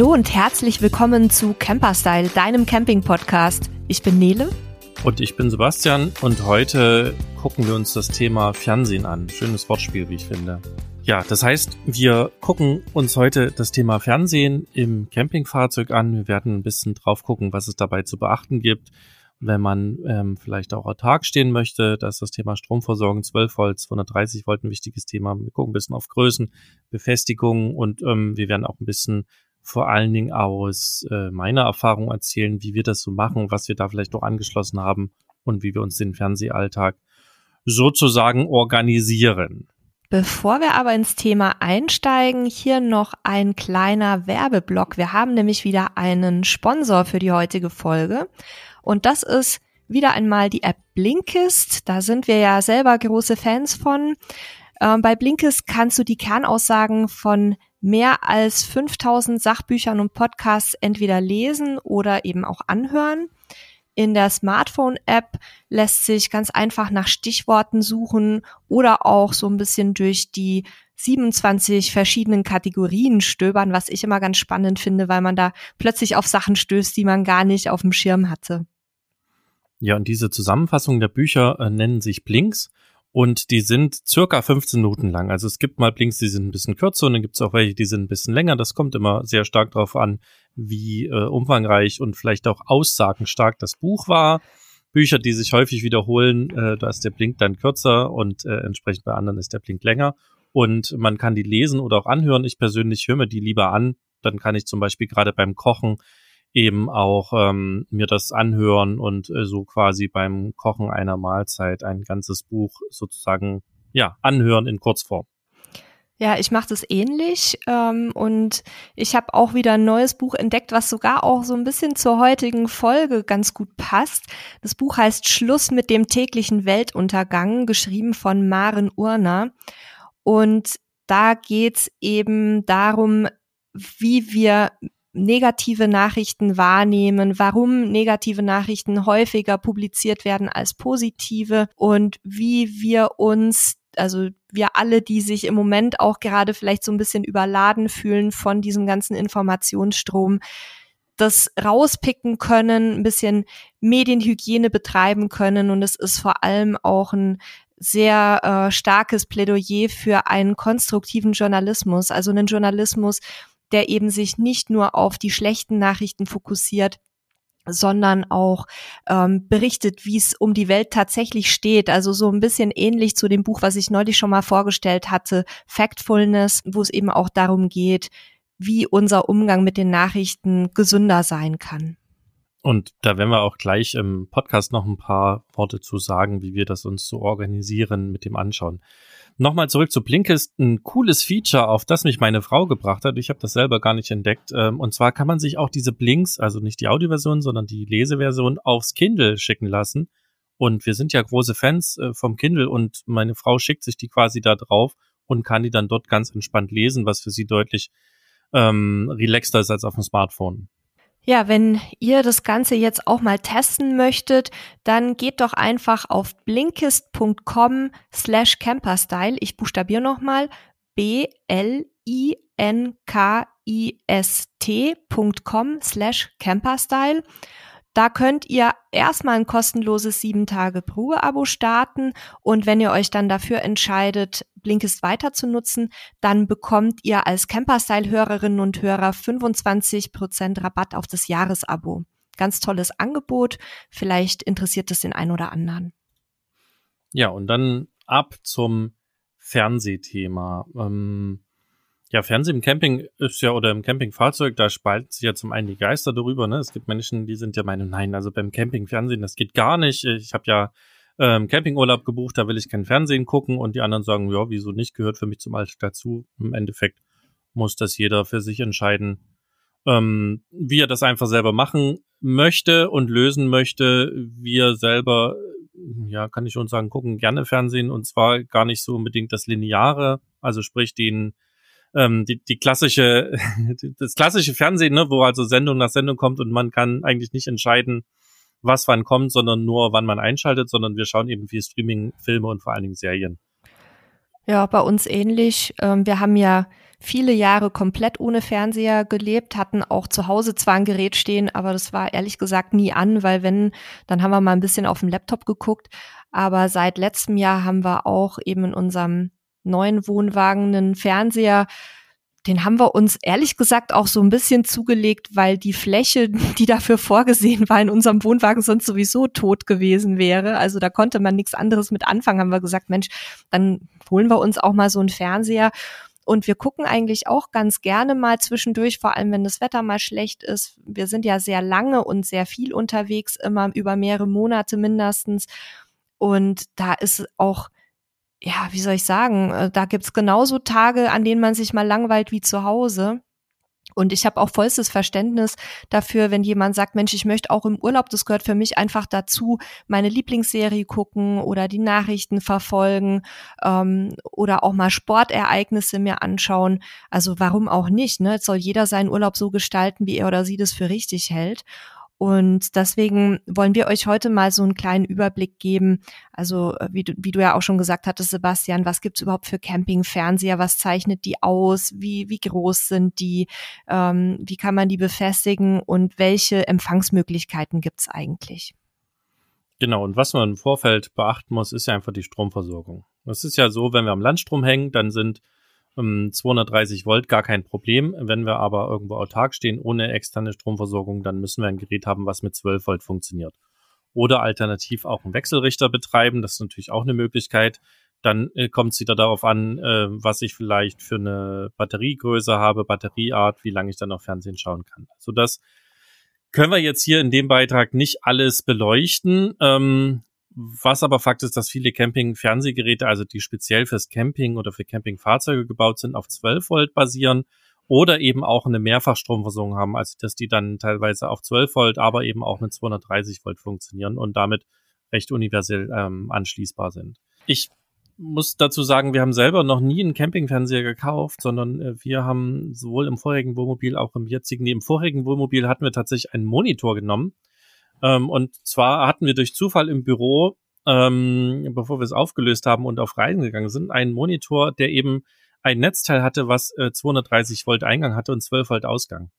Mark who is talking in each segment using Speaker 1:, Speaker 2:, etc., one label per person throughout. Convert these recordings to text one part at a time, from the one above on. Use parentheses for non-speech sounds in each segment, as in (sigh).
Speaker 1: Hallo und herzlich willkommen zu Camperstyle, deinem Camping-Podcast. Ich bin Nele.
Speaker 2: Und ich bin Sebastian und heute gucken wir uns das Thema Fernsehen an. Schönes Wortspiel, wie ich finde. Ja, das heißt, wir gucken uns heute das Thema Fernsehen im Campingfahrzeug an. Wir werden ein bisschen drauf gucken, was es dabei zu beachten gibt. Wenn man ähm, vielleicht auch autark stehen möchte, da ist das Thema Stromversorgung 12 Volt, 230 Volt ein wichtiges Thema. Wir gucken ein bisschen auf Größen, Befestigungen und ähm, wir werden auch ein bisschen vor allen Dingen aus äh, meiner Erfahrung erzählen, wie wir das so machen, was wir da vielleicht auch angeschlossen haben und wie wir uns den Fernsehalltag sozusagen organisieren.
Speaker 1: Bevor wir aber ins Thema einsteigen, hier noch ein kleiner Werbeblock. Wir haben nämlich wieder einen Sponsor für die heutige Folge und das ist wieder einmal die App Blinkist. Da sind wir ja selber große Fans von. Ähm, bei Blinkist kannst du die Kernaussagen von mehr als 5000 Sachbüchern und Podcasts entweder lesen oder eben auch anhören. In der Smartphone-App lässt sich ganz einfach nach Stichworten suchen oder auch so ein bisschen durch die 27 verschiedenen Kategorien stöbern, was ich immer ganz spannend finde, weil man da plötzlich auf Sachen stößt, die man gar nicht auf dem Schirm hatte.
Speaker 2: Ja, und diese Zusammenfassungen der Bücher äh, nennen sich Blinks und die sind circa 15 Minuten lang. Also es gibt mal Blinks, die sind ein bisschen kürzer und dann gibt es auch welche, die sind ein bisschen länger. Das kommt immer sehr stark darauf an, wie äh, umfangreich und vielleicht auch aussagenstark das Buch war. Bücher, die sich häufig wiederholen, äh, da ist der Blink dann kürzer und äh, entsprechend bei anderen ist der Blink länger. Und man kann die lesen oder auch anhören. Ich persönlich höre mir die lieber an. Dann kann ich zum Beispiel gerade beim Kochen eben auch ähm, mir das anhören und äh, so quasi beim Kochen einer Mahlzeit ein ganzes Buch sozusagen ja anhören in Kurzform.
Speaker 1: Ja, ich mache das ähnlich ähm, und ich habe auch wieder ein neues Buch entdeckt, was sogar auch so ein bisschen zur heutigen Folge ganz gut passt. Das Buch heißt Schluss mit dem täglichen Weltuntergang, geschrieben von Maren Urner. Und da geht's eben darum, wie wir negative Nachrichten wahrnehmen, warum negative Nachrichten häufiger publiziert werden als positive und wie wir uns, also wir alle, die sich im Moment auch gerade vielleicht so ein bisschen überladen fühlen von diesem ganzen Informationsstrom, das rauspicken können, ein bisschen Medienhygiene betreiben können. Und es ist vor allem auch ein sehr äh, starkes Plädoyer für einen konstruktiven Journalismus, also einen Journalismus, der eben sich nicht nur auf die schlechten Nachrichten fokussiert, sondern auch ähm, berichtet, wie es um die Welt tatsächlich steht. Also so ein bisschen ähnlich zu dem Buch, was ich neulich schon mal vorgestellt hatte, Factfulness, wo es eben auch darum geht, wie unser Umgang mit den Nachrichten gesünder sein kann.
Speaker 2: Und da werden wir auch gleich im Podcast noch ein paar Worte zu sagen, wie wir das uns so organisieren mit dem Anschauen. Nochmal zurück zu Blinkist, ein cooles Feature, auf das mich meine Frau gebracht hat. Ich habe das selber gar nicht entdeckt. Ähm, und zwar kann man sich auch diese Blinks, also nicht die Audioversion, sondern die Leseversion aufs Kindle schicken lassen. Und wir sind ja große Fans äh, vom Kindle und meine Frau schickt sich die quasi da drauf und kann die dann dort ganz entspannt lesen, was für sie deutlich ähm, relaxter ist als auf dem Smartphone.
Speaker 1: Ja, wenn ihr das Ganze jetzt auch mal testen möchtet, dann geht doch einfach auf blinkist.com slash camperstyle. Ich buchstabiere nochmal B-L-I-N-K-I-S-T.com slash camperstyle. Da könnt ihr erstmal ein kostenloses sieben Tage Probeabo starten und wenn ihr euch dann dafür entscheidet, Blinkist weiter zu nutzen, dann bekommt ihr als Camperstyle-Hörerinnen und Hörer 25% Rabatt auf das Jahresabo. Ganz tolles Angebot. Vielleicht interessiert es den einen oder anderen.
Speaker 2: Ja, und dann ab zum Fernsehthema. Ähm, ja, Fernsehen im Camping ist ja, oder im Campingfahrzeug, da spalten sich ja zum einen die Geister darüber, ne? Es gibt Menschen, die sind ja meine, nein, also beim Campingfernsehen, das geht gar nicht. Ich habe ja ähm, Campingurlaub gebucht, da will ich kein Fernsehen gucken und die anderen sagen, ja, wieso nicht, gehört für mich zum Alltag dazu. Im Endeffekt muss das jeder für sich entscheiden, ähm, wie er das einfach selber machen möchte und lösen möchte. Wir selber, ja, kann ich schon sagen, gucken gerne Fernsehen und zwar gar nicht so unbedingt das Lineare, also sprich den ähm, die, die klassische, (laughs) das klassische Fernsehen, ne, wo also Sendung nach Sendung kommt und man kann eigentlich nicht entscheiden, was wann kommt, sondern nur wann man einschaltet, sondern wir schauen eben viel Streaming, Filme und vor allen Dingen Serien.
Speaker 1: Ja, bei uns ähnlich. Ähm, wir haben ja viele Jahre komplett ohne Fernseher gelebt, hatten auch zu Hause zwar ein Gerät stehen, aber das war ehrlich gesagt nie an, weil wenn, dann haben wir mal ein bisschen auf dem Laptop geguckt. Aber seit letztem Jahr haben wir auch eben in unserem neuen Wohnwagen einen Fernseher. Den haben wir uns ehrlich gesagt auch so ein bisschen zugelegt, weil die Fläche, (laughs) die dafür vorgesehen war in unserem Wohnwagen, sonst sowieso tot gewesen wäre. Also da konnte man nichts anderes mit anfangen. Haben wir gesagt, Mensch, dann holen wir uns auch mal so einen Fernseher. Und wir gucken eigentlich auch ganz gerne mal zwischendurch, vor allem wenn das Wetter mal schlecht ist. Wir sind ja sehr lange und sehr viel unterwegs, immer über mehrere Monate mindestens. Und da ist auch, ja, wie soll ich sagen, äh, da gibt's genauso Tage, an denen man sich mal langweilt wie zu Hause. Und ich habe auch vollstes Verständnis dafür, wenn jemand sagt, Mensch, ich möchte auch im Urlaub, das gehört für mich einfach dazu, meine Lieblingsserie gucken oder die Nachrichten verfolgen ähm, oder auch mal Sportereignisse mir anschauen. Also warum auch nicht? Ne? Jetzt soll jeder seinen Urlaub so gestalten, wie er oder sie das für richtig hält. Und deswegen wollen wir euch heute mal so einen kleinen Überblick geben. Also äh, wie du, wie du ja auch schon gesagt hattest, Sebastian, was gibt's überhaupt für Campingfernseher? Was zeichnet die aus? Wie, wie groß sind die? Ähm, wie kann man die befestigen? Und welche Empfangsmöglichkeiten gibt's eigentlich?
Speaker 2: Genau, und was man im Vorfeld beachten muss, ist ja einfach die Stromversorgung. Es ist ja so, wenn wir am Landstrom hängen, dann sind 230 Volt gar kein Problem. Wenn wir aber irgendwo autark stehen ohne externe Stromversorgung, dann müssen wir ein Gerät haben, was mit 12 Volt funktioniert. Oder alternativ auch einen Wechselrichter betreiben. Das ist natürlich auch eine Möglichkeit. Dann äh, kommt es wieder darauf an, äh, was ich vielleicht für eine Batteriegröße habe, Batterieart, wie lange ich dann noch Fernsehen schauen kann. Also das können wir jetzt hier in dem Beitrag nicht alles beleuchten. Ähm, was aber Fakt ist, dass viele Camping-Fernsehgeräte, also die speziell fürs Camping oder für Campingfahrzeuge gebaut sind, auf 12 Volt basieren oder eben auch eine Mehrfachstromversorgung haben, also dass die dann teilweise auf 12 Volt, aber eben auch mit 230 Volt funktionieren und damit recht universell ähm, anschließbar sind. Ich muss dazu sagen, wir haben selber noch nie einen Campingfernseher gekauft, sondern äh, wir haben sowohl im vorigen Wohnmobil, auch im jetzigen, nee, im vorigen Wohnmobil hatten wir tatsächlich einen Monitor genommen, ähm, und zwar hatten wir durch Zufall im Büro, ähm, bevor wir es aufgelöst haben und auf Reisen gegangen sind, einen Monitor, der eben ein Netzteil hatte, was äh, 230 Volt Eingang hatte und 12 Volt Ausgang.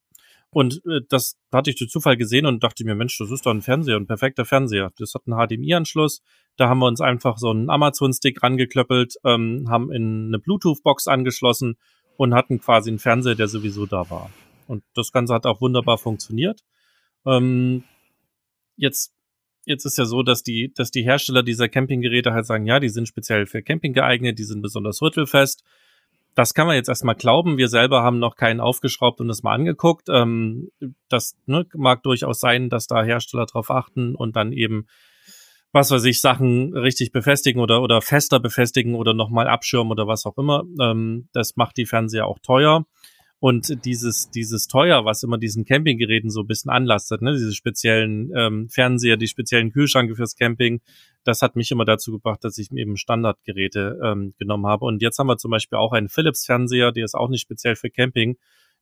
Speaker 2: Und äh, das hatte ich durch Zufall gesehen und dachte mir, Mensch, das ist doch ein Fernseher, ein perfekter Fernseher. Das hat einen HDMI-Anschluss. Da haben wir uns einfach so einen Amazon-Stick rangeklöppelt, ähm, haben in eine Bluetooth-Box angeschlossen und hatten quasi einen Fernseher, der sowieso da war. Und das Ganze hat auch wunderbar funktioniert. Ähm, jetzt jetzt ist ja so, dass die, dass die Hersteller dieser Campinggeräte halt sagen, ja, die sind speziell für Camping geeignet, die sind besonders rüttelfest. Das kann man jetzt erstmal glauben. Wir selber haben noch keinen aufgeschraubt und das mal angeguckt. Ähm, das ne, mag durchaus sein, dass da Hersteller drauf achten und dann eben, was weiß ich, Sachen richtig befestigen oder, oder fester befestigen oder nochmal abschirmen oder was auch immer. Ähm, das macht die Fernseher auch teuer. Und dieses, dieses Teuer, was immer diesen Campinggeräten so ein bisschen anlastet, ne, diese speziellen ähm, Fernseher, die speziellen Kühlschränke fürs Camping, das hat mich immer dazu gebracht, dass ich eben Standardgeräte ähm, genommen habe. Und jetzt haben wir zum Beispiel auch einen Philips-Fernseher, der ist auch nicht speziell für Camping.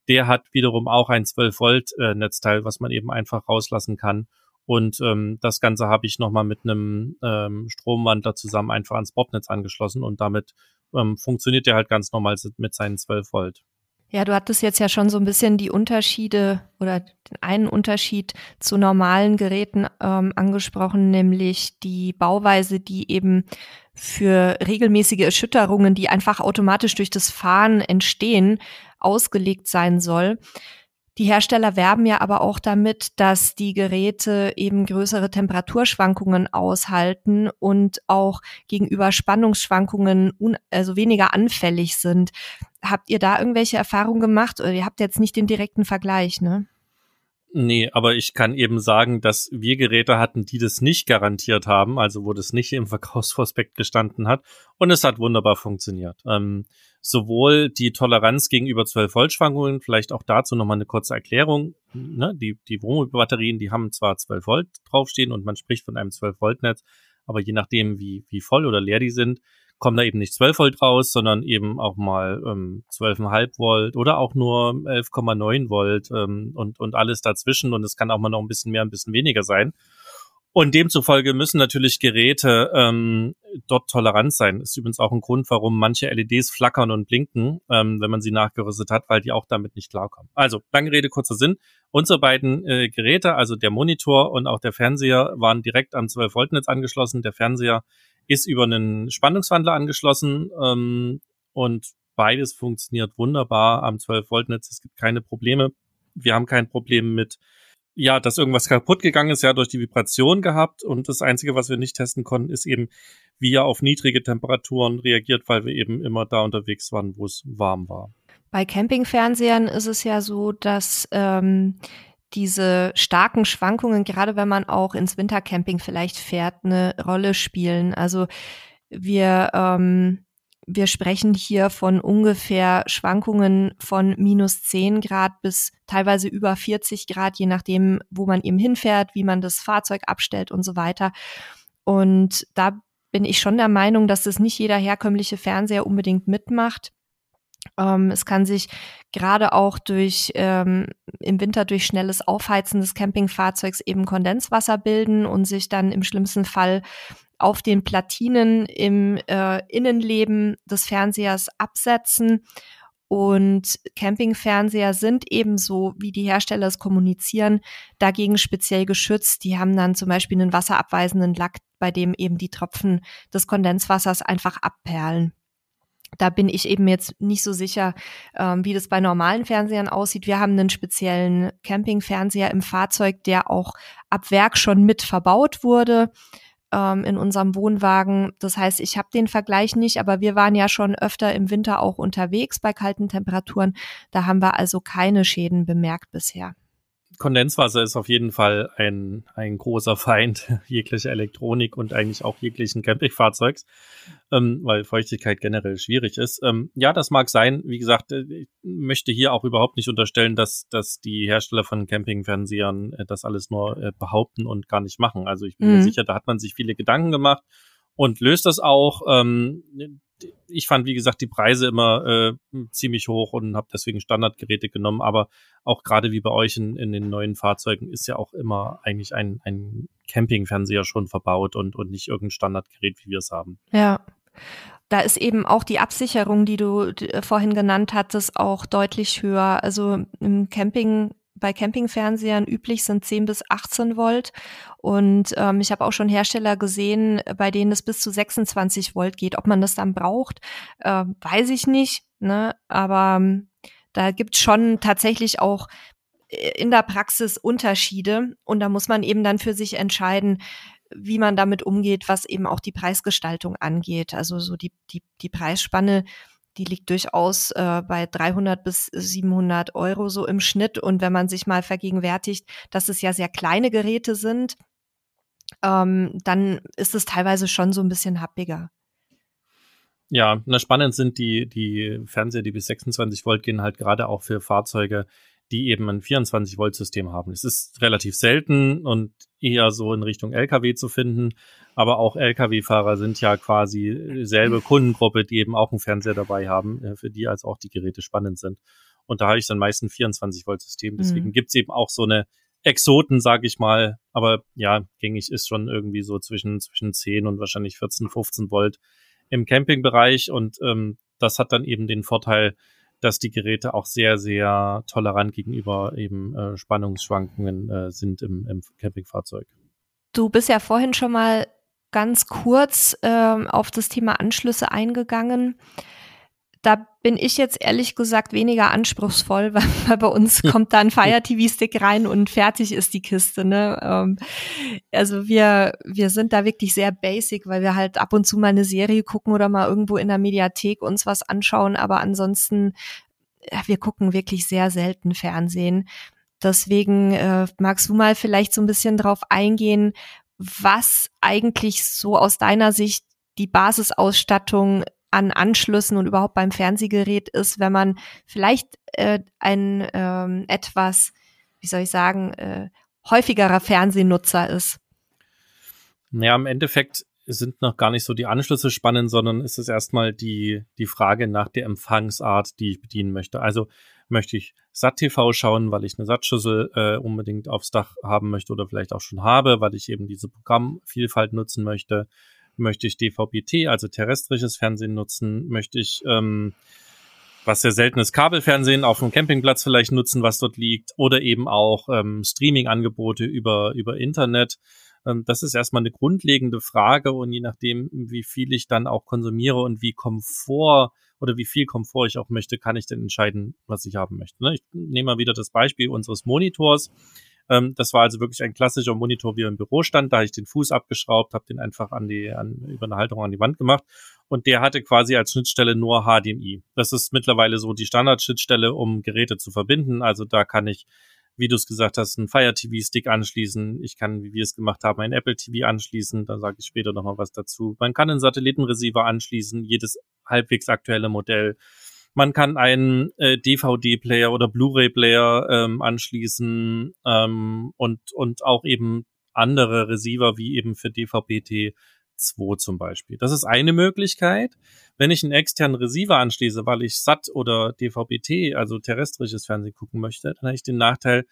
Speaker 2: Der hat wiederum auch ein 12-Volt-Netzteil, was man eben einfach rauslassen kann. Und ähm, das Ganze habe ich nochmal mit einem ähm, Stromwandler zusammen einfach ans Bordnetz angeschlossen und damit ähm, funktioniert der halt ganz normal mit seinen 12 Volt.
Speaker 1: Ja, du hattest jetzt ja schon so ein bisschen die Unterschiede oder den einen Unterschied zu normalen Geräten ähm, angesprochen, nämlich die Bauweise, die eben für regelmäßige Erschütterungen, die einfach automatisch durch das Fahren entstehen, ausgelegt sein soll. Die Hersteller werben ja aber auch damit, dass die Geräte eben größere Temperaturschwankungen aushalten und auch gegenüber Spannungsschwankungen also weniger anfällig sind. Habt ihr da irgendwelche Erfahrungen gemacht? Oder ihr habt jetzt nicht den direkten Vergleich, ne?
Speaker 2: Nee, aber ich kann eben sagen, dass wir Geräte hatten, die das nicht garantiert haben, also wo das nicht im (laughs) Verkaufsprospekt gestanden hat. Und es hat wunderbar funktioniert. Ähm, sowohl die Toleranz gegenüber 12 Volt Schwankungen, vielleicht auch dazu nochmal eine kurze Erklärung. Ne? Die, die Wohnmobilbatterien, die haben zwar 12 Volt draufstehen und man spricht von einem 12 Volt Netz, aber je nachdem, wie, wie voll oder leer die sind, kommen da eben nicht 12 Volt raus, sondern eben auch mal ähm, 12,5 Volt oder auch nur 11,9 Volt ähm, und, und alles dazwischen. Und es kann auch mal noch ein bisschen mehr, ein bisschen weniger sein. Und demzufolge müssen natürlich Geräte ähm, dort tolerant sein. Ist übrigens auch ein Grund, warum manche LEDs flackern und blinken, ähm, wenn man sie nachgerüstet hat, weil die auch damit nicht klarkommen. Also, lange Rede, kurzer Sinn. Unsere beiden äh, Geräte, also der Monitor und auch der Fernseher, waren direkt am 12-Volt-Netz angeschlossen. Der Fernseher ist über einen Spannungswandler angeschlossen ähm, und beides funktioniert wunderbar am 12-Volt-Netz. Es gibt keine Probleme. Wir haben kein Problem mit ja, dass irgendwas kaputt gegangen ist, ja, durch die Vibration gehabt. Und das Einzige, was wir nicht testen konnten, ist eben, wie er auf niedrige Temperaturen reagiert, weil wir eben immer da unterwegs waren, wo es warm war.
Speaker 1: Bei Campingfernsehern ist es ja so, dass ähm, diese starken Schwankungen, gerade wenn man auch ins Wintercamping vielleicht fährt, eine Rolle spielen. Also wir ähm, wir sprechen hier von ungefähr Schwankungen von minus 10 Grad bis teilweise über 40 Grad, je nachdem, wo man eben hinfährt, wie man das Fahrzeug abstellt und so weiter. Und da bin ich schon der Meinung, dass das nicht jeder herkömmliche Fernseher unbedingt mitmacht. Ähm, es kann sich gerade auch durch ähm, im Winter durch schnelles Aufheizen des Campingfahrzeugs eben Kondenswasser bilden und sich dann im schlimmsten Fall auf den Platinen im äh, Innenleben des Fernsehers absetzen. Und Campingfernseher sind ebenso, wie die Hersteller es kommunizieren, dagegen speziell geschützt. Die haben dann zum Beispiel einen wasserabweisenden Lack, bei dem eben die Tropfen des Kondenswassers einfach abperlen. Da bin ich eben jetzt nicht so sicher, ähm, wie das bei normalen Fernsehern aussieht. Wir haben einen speziellen Campingfernseher im Fahrzeug, der auch ab Werk schon mit verbaut wurde ähm, in unserem Wohnwagen. Das heißt, ich habe den Vergleich nicht, aber wir waren ja schon öfter im Winter auch unterwegs bei kalten Temperaturen. Da haben wir also keine Schäden bemerkt bisher.
Speaker 2: Kondenswasser ist auf jeden Fall ein, ein großer Feind (laughs) jeglicher Elektronik und eigentlich auch jeglichen Campingfahrzeugs, ähm, weil Feuchtigkeit generell schwierig ist. Ähm, ja, das mag sein. Wie gesagt, äh, ich möchte hier auch überhaupt nicht unterstellen, dass, dass die Hersteller von Campingfernsehern äh, das alles nur äh, behaupten und gar nicht machen. Also ich bin mhm. mir sicher, da hat man sich viele Gedanken gemacht und löst das auch. Ähm, ich fand, wie gesagt, die Preise immer äh, ziemlich hoch und habe deswegen Standardgeräte genommen. Aber auch gerade wie bei euch in, in den neuen Fahrzeugen ist ja auch immer eigentlich ein, ein Campingfernseher schon verbaut und, und nicht irgendein Standardgerät, wie wir es haben.
Speaker 1: Ja. Da ist eben auch die Absicherung, die du äh, vorhin genannt hattest, auch deutlich höher. Also im Camping bei Campingfernsehern üblich sind 10 bis 18 Volt. Und ähm, ich habe auch schon Hersteller gesehen, bei denen es bis zu 26 Volt geht. Ob man das dann braucht, äh, weiß ich nicht. Ne? Aber ähm, da gibt schon tatsächlich auch äh, in der Praxis Unterschiede. Und da muss man eben dann für sich entscheiden, wie man damit umgeht, was eben auch die Preisgestaltung angeht. Also so die, die, die Preisspanne die liegt durchaus äh, bei 300 bis 700 Euro so im Schnitt. Und wenn man sich mal vergegenwärtigt, dass es ja sehr kleine Geräte sind, ähm, dann ist es teilweise schon so ein bisschen happiger.
Speaker 2: Ja, na spannend sind die, die Fernseher, die bis 26 Volt gehen, halt gerade auch für Fahrzeuge, die eben ein 24-Volt-System haben. Es ist relativ selten und eher so in Richtung LKW zu finden, aber auch LKW-Fahrer sind ja quasi selbe (laughs) Kundengruppe, die eben auch einen Fernseher dabei haben, äh, für die als auch die Geräte spannend sind. Und da habe ich dann meistens 24-Volt-System. Deswegen mhm. gibt's eben auch so eine Exoten, sage ich mal. Aber ja, gängig ist schon irgendwie so zwischen, zwischen 10 und wahrscheinlich 14, 15 Volt im Campingbereich. Und ähm, das hat dann eben den Vorteil, dass die Geräte auch sehr, sehr tolerant gegenüber eben äh, Spannungsschwankungen äh, sind im, im Campingfahrzeug.
Speaker 1: Du bist ja vorhin schon mal ganz kurz ähm, auf das Thema Anschlüsse eingegangen. Da bin ich jetzt ehrlich gesagt weniger anspruchsvoll, (laughs) weil, weil bei uns kommt da ein Fire TV Stick rein und fertig ist die Kiste. Ne? Ähm, also wir wir sind da wirklich sehr basic, weil wir halt ab und zu mal eine Serie gucken oder mal irgendwo in der Mediathek uns was anschauen, aber ansonsten ja, wir gucken wirklich sehr selten Fernsehen. Deswegen äh, magst du mal vielleicht so ein bisschen drauf eingehen, was eigentlich so aus deiner Sicht die Basisausstattung an Anschlüssen und überhaupt beim Fernsehgerät ist, wenn man vielleicht äh, ein ähm, etwas, wie soll ich sagen, äh, häufigerer Fernsehnutzer ist.
Speaker 2: Naja, im Endeffekt sind noch gar nicht so die Anschlüsse spannend, sondern ist es erstmal die, die Frage nach der Empfangsart, die ich bedienen möchte. Also Möchte ich SAT-TV schauen, weil ich eine SAT-Schüssel äh, unbedingt aufs Dach haben möchte oder vielleicht auch schon habe, weil ich eben diese Programmvielfalt nutzen möchte? Möchte ich DVB-T, also terrestrisches Fernsehen nutzen? Möchte ich ähm, was sehr seltenes Kabelfernsehen auf dem Campingplatz vielleicht nutzen, was dort liegt, oder eben auch ähm, Streaming-Angebote über, über Internet. Ähm, das ist erstmal eine grundlegende Frage und je nachdem, wie viel ich dann auch konsumiere und wie Komfort oder wie viel Komfort ich auch möchte, kann ich dann entscheiden, was ich haben möchte. Ne? Ich nehme mal wieder das Beispiel unseres Monitors. Ähm, das war also wirklich ein klassischer Monitor, wie er im Büro stand. Da habe ich den Fuß abgeschraubt, habe den einfach an die, an, über eine Halterung an die Wand gemacht. Und der hatte quasi als Schnittstelle nur HDMI. Das ist mittlerweile so die Standardschnittstelle, um Geräte zu verbinden. Also da kann ich wie du es gesagt hast, einen Fire TV Stick anschließen. Ich kann, wie wir es gemacht haben, ein Apple TV anschließen. Da sage ich später nochmal was dazu. Man kann einen Satellitenreceiver anschließen, jedes halbwegs aktuelle Modell. Man kann einen äh, DVD-Player oder Blu-ray-Player ähm, anschließen ähm, und, und auch eben andere Receiver wie eben für DVB-T 2 zum Beispiel. Das ist eine Möglichkeit. Wenn ich einen externen Receiver anschließe, weil ich SAT oder DVB-T, also terrestrisches Fernsehen gucken möchte, dann habe ich den Nachteil,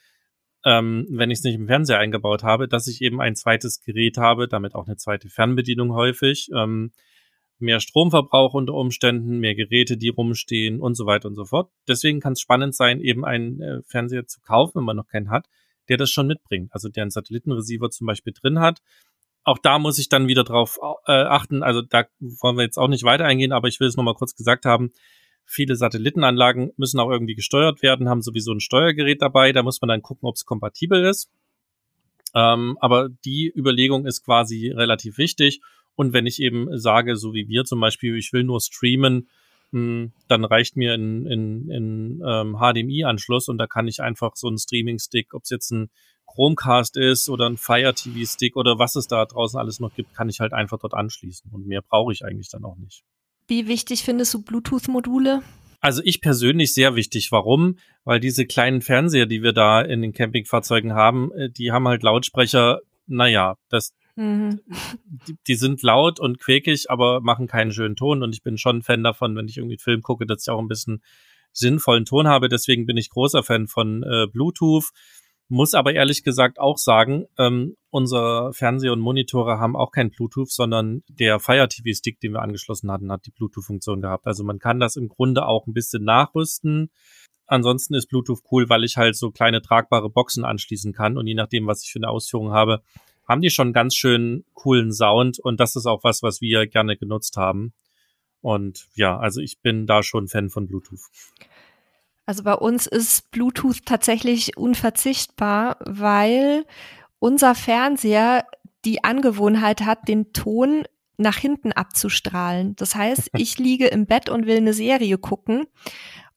Speaker 2: ähm, wenn ich es nicht im Fernseher eingebaut habe, dass ich eben ein zweites Gerät habe, damit auch eine zweite Fernbedienung häufig. Ähm, mehr Stromverbrauch unter Umständen, mehr Geräte, die rumstehen und so weiter und so fort. Deswegen kann es spannend sein, eben einen äh, Fernseher zu kaufen, wenn man noch keinen hat, der das schon mitbringt. Also der einen Satellitenreceiver zum Beispiel drin hat. Auch da muss ich dann wieder drauf äh, achten. Also da wollen wir jetzt auch nicht weiter eingehen, aber ich will es nochmal kurz gesagt haben. Viele Satellitenanlagen müssen auch irgendwie gesteuert werden, haben sowieso ein Steuergerät dabei. Da muss man dann gucken, ob es kompatibel ist. Ähm, aber die Überlegung ist quasi relativ wichtig. Und wenn ich eben sage, so wie wir zum Beispiel, ich will nur streamen, hm, dann reicht mir ein, ein, ein ähm, HDMI-Anschluss und da kann ich einfach so einen Streaming-Stick, ob es jetzt ein Chromecast ist oder ein Fire TV-Stick oder was es da draußen alles noch gibt, kann ich halt einfach dort anschließen. Und mehr brauche ich eigentlich dann auch nicht.
Speaker 1: Wie wichtig findest du Bluetooth-Module?
Speaker 2: Also ich persönlich sehr wichtig. Warum? Weil diese kleinen Fernseher, die wir da in den Campingfahrzeugen haben, äh, die haben halt Lautsprecher, naja, das Mhm. Die, die, sind laut und quäkig, aber machen keinen schönen Ton. Und ich bin schon Fan davon, wenn ich irgendwie einen Film gucke, dass ich auch ein bisschen sinnvollen Ton habe. Deswegen bin ich großer Fan von äh, Bluetooth. Muss aber ehrlich gesagt auch sagen, ähm, unsere Fernseher und Monitore haben auch kein Bluetooth, sondern der Fire TV Stick, den wir angeschlossen hatten, hat die Bluetooth-Funktion gehabt. Also man kann das im Grunde auch ein bisschen nachrüsten. Ansonsten ist Bluetooth cool, weil ich halt so kleine tragbare Boxen anschließen kann und je nachdem, was ich für eine Ausführung habe, haben die schon ganz schön coolen Sound und das ist auch was, was wir gerne genutzt haben. Und ja, also ich bin da schon Fan von Bluetooth.
Speaker 1: Also bei uns ist Bluetooth tatsächlich unverzichtbar, weil unser Fernseher die Angewohnheit hat, den Ton nach hinten abzustrahlen. Das heißt, (laughs) ich liege im Bett und will eine Serie gucken.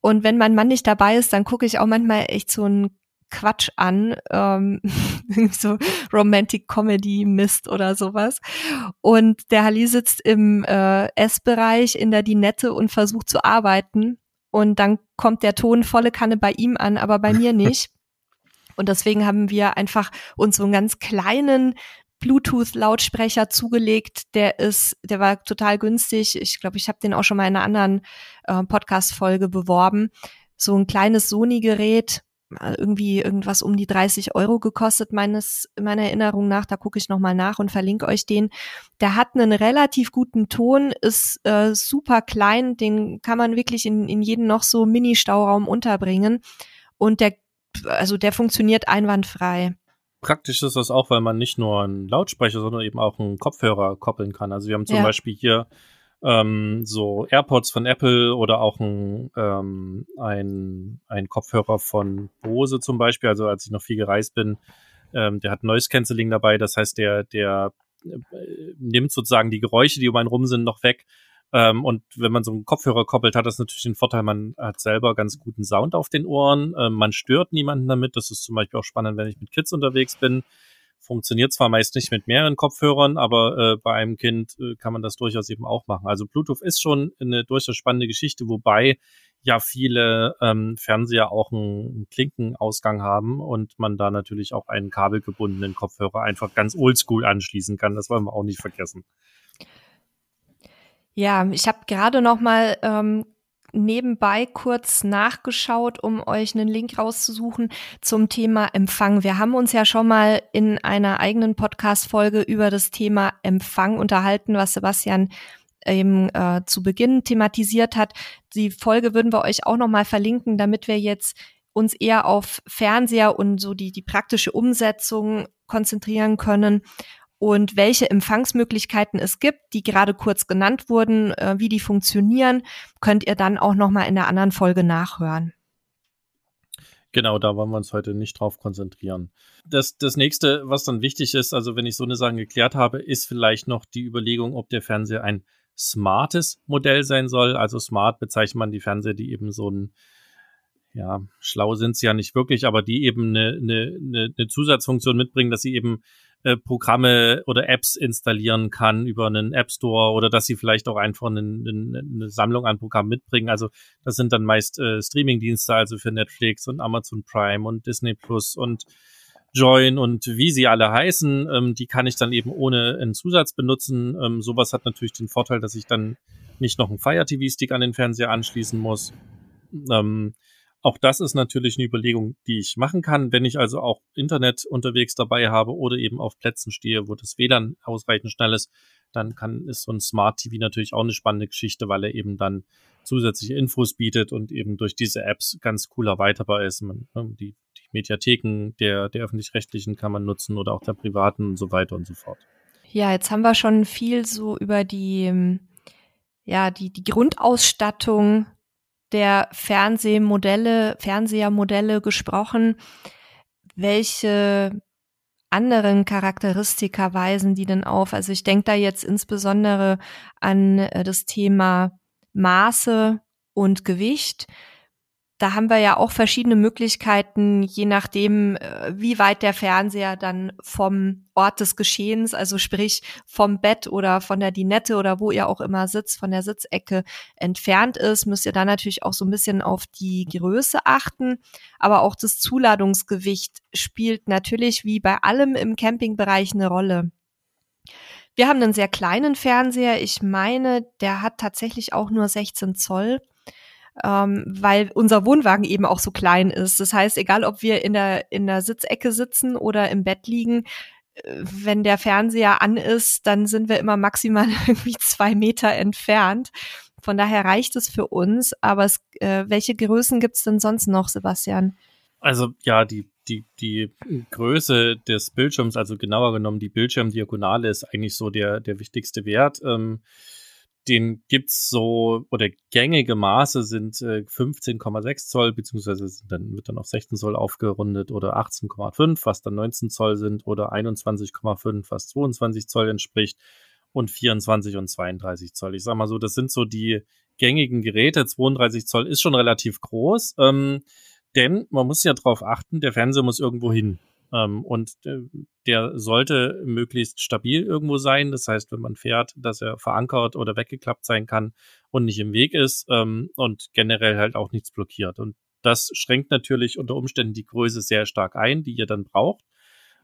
Speaker 1: Und wenn mein Mann nicht dabei ist, dann gucke ich auch manchmal echt so einen Quatsch an, ähm, (laughs) so Romantic Comedy Mist oder sowas. Und der Halli sitzt im äh, Essbereich in der Dinette und versucht zu arbeiten. Und dann kommt der Ton volle Kanne bei ihm an, aber bei mir (laughs) nicht. Und deswegen haben wir einfach uns so einen ganz kleinen Bluetooth-Lautsprecher zugelegt. Der ist, der war total günstig. Ich glaube, ich habe den auch schon mal in einer anderen äh, Podcast-Folge beworben. So ein kleines Sony-Gerät, irgendwie irgendwas um die 30 Euro gekostet, meines, meiner Erinnerung nach. Da gucke ich nochmal nach und verlinke euch den. Der hat einen relativ guten Ton, ist äh, super klein, den kann man wirklich in, in jeden noch so Mini-Stauraum unterbringen. Und der, also der funktioniert einwandfrei.
Speaker 2: Praktisch ist das auch, weil man nicht nur einen Lautsprecher, sondern eben auch einen Kopfhörer koppeln kann. Also wir haben zum ja. Beispiel hier ähm, so AirPods von Apple oder auch ein, ähm, ein, ein Kopfhörer von Bose zum Beispiel. Also als ich noch viel gereist bin, ähm, der hat Noise Cancelling dabei. Das heißt, der, der äh, nimmt sozusagen die Geräusche, die um einen rum sind, noch weg. Ähm, und wenn man so einen Kopfhörer koppelt, hat das natürlich den Vorteil, man hat selber ganz guten Sound auf den Ohren. Ähm, man stört niemanden damit. Das ist zum Beispiel auch spannend, wenn ich mit Kids unterwegs bin. Funktioniert zwar meist nicht mit mehreren Kopfhörern, aber äh, bei einem Kind äh, kann man das durchaus eben auch machen. Also Bluetooth ist schon eine durchaus spannende Geschichte, wobei ja viele ähm, Fernseher auch einen Klinkenausgang haben und man da natürlich auch einen kabelgebundenen Kopfhörer einfach ganz oldschool anschließen kann. Das wollen wir auch nicht vergessen.
Speaker 1: Ja, ich habe gerade noch mal ähm, nebenbei kurz nachgeschaut, um euch einen Link rauszusuchen zum Thema Empfang. Wir haben uns ja schon mal in einer eigenen Podcast-Folge über das Thema Empfang unterhalten, was Sebastian eben äh, zu Beginn thematisiert hat. Die Folge würden wir euch auch nochmal verlinken, damit wir jetzt uns eher auf Fernseher und so die, die praktische Umsetzung konzentrieren können und welche Empfangsmöglichkeiten es gibt, die gerade kurz genannt wurden, äh, wie die funktionieren, könnt ihr dann auch noch mal in der anderen Folge nachhören.
Speaker 2: Genau, da wollen wir uns heute nicht drauf konzentrieren. Das, das nächste, was dann wichtig ist, also wenn ich so eine Sache geklärt habe, ist vielleicht noch die Überlegung, ob der Fernseher ein smartes Modell sein soll. Also smart bezeichnet man die Fernseher, die eben so ein ja, schlau sind sie ja nicht wirklich, aber die eben eine, eine, eine Zusatzfunktion mitbringen, dass sie eben äh, Programme oder Apps installieren kann über einen App Store oder dass sie vielleicht auch einfach eine, eine Sammlung an Programmen mitbringen. Also das sind dann meist äh, Streaming-Dienste, also für Netflix und Amazon Prime und Disney Plus und Join und wie sie alle heißen, ähm, die kann ich dann eben ohne einen Zusatz benutzen. Ähm, sowas hat natürlich den Vorteil, dass ich dann nicht noch einen Fire TV-Stick an den Fernseher anschließen muss. Ähm, auch das ist natürlich eine Überlegung, die ich machen kann, wenn ich also auch Internet unterwegs dabei habe oder eben auf Plätzen stehe, wo das WLAN ausreichend schnell ist, dann kann ist so ein Smart TV natürlich auch eine spannende Geschichte, weil er eben dann zusätzliche Infos bietet und eben durch diese Apps ganz cool erweiterbar ist. Man, ne, die, die Mediatheken der, der öffentlich-rechtlichen kann man nutzen oder auch der privaten und so weiter und so fort.
Speaker 1: Ja, jetzt haben wir schon viel so über die, ja, die, die Grundausstattung der Fernsehmodelle, Fernsehermodelle gesprochen. Welche anderen Charakteristika weisen die denn auf? Also ich denke da jetzt insbesondere an äh, das Thema Maße und Gewicht da haben wir ja auch verschiedene Möglichkeiten, je nachdem, äh, wie weit der Fernseher dann vom Ort des Geschehens, also sprich vom Bett oder von der Dinette oder wo ihr auch immer sitzt, von der Sitzecke entfernt ist, müsst ihr dann natürlich auch so ein bisschen auf die Größe achten. Aber auch das Zuladungsgewicht spielt natürlich wie bei allem im Campingbereich eine Rolle. Wir haben einen sehr kleinen Fernseher. Ich meine, der hat tatsächlich auch nur 16 Zoll ähm, weil unser Wohnwagen eben auch so klein ist. Das heißt, egal ob wir in der, in der Sitzecke sitzen oder im Bett liegen, äh, wenn der Fernseher an ist, dann sind wir immer maximal (laughs) irgendwie zwei Meter entfernt. Von daher reicht es für uns. Aber es, äh, welche Größen gibt's denn sonst noch, Sebastian?
Speaker 2: Also ja, die, die, die Größe des Bildschirms, also genauer genommen die Bildschirmdiagonale ist eigentlich so der, der wichtigste Wert. Ähm, den gibt's so, oder gängige Maße sind äh, 15,6 Zoll, beziehungsweise sind dann, wird dann auf 16 Zoll aufgerundet oder 18,5, was dann 19 Zoll sind, oder 21,5, was 22 Zoll entspricht, und 24 und 32 Zoll. Ich sag mal so, das sind so die gängigen Geräte. 32 Zoll ist schon relativ groß, ähm, denn man muss ja darauf achten, der Fernseher muss irgendwo hin. Ähm, und äh, der sollte möglichst stabil irgendwo sein. Das heißt, wenn man fährt, dass er verankert oder weggeklappt sein kann und nicht im Weg ist ähm, und generell halt auch nichts blockiert. Und das schränkt natürlich unter Umständen die Größe sehr stark ein, die ihr dann braucht.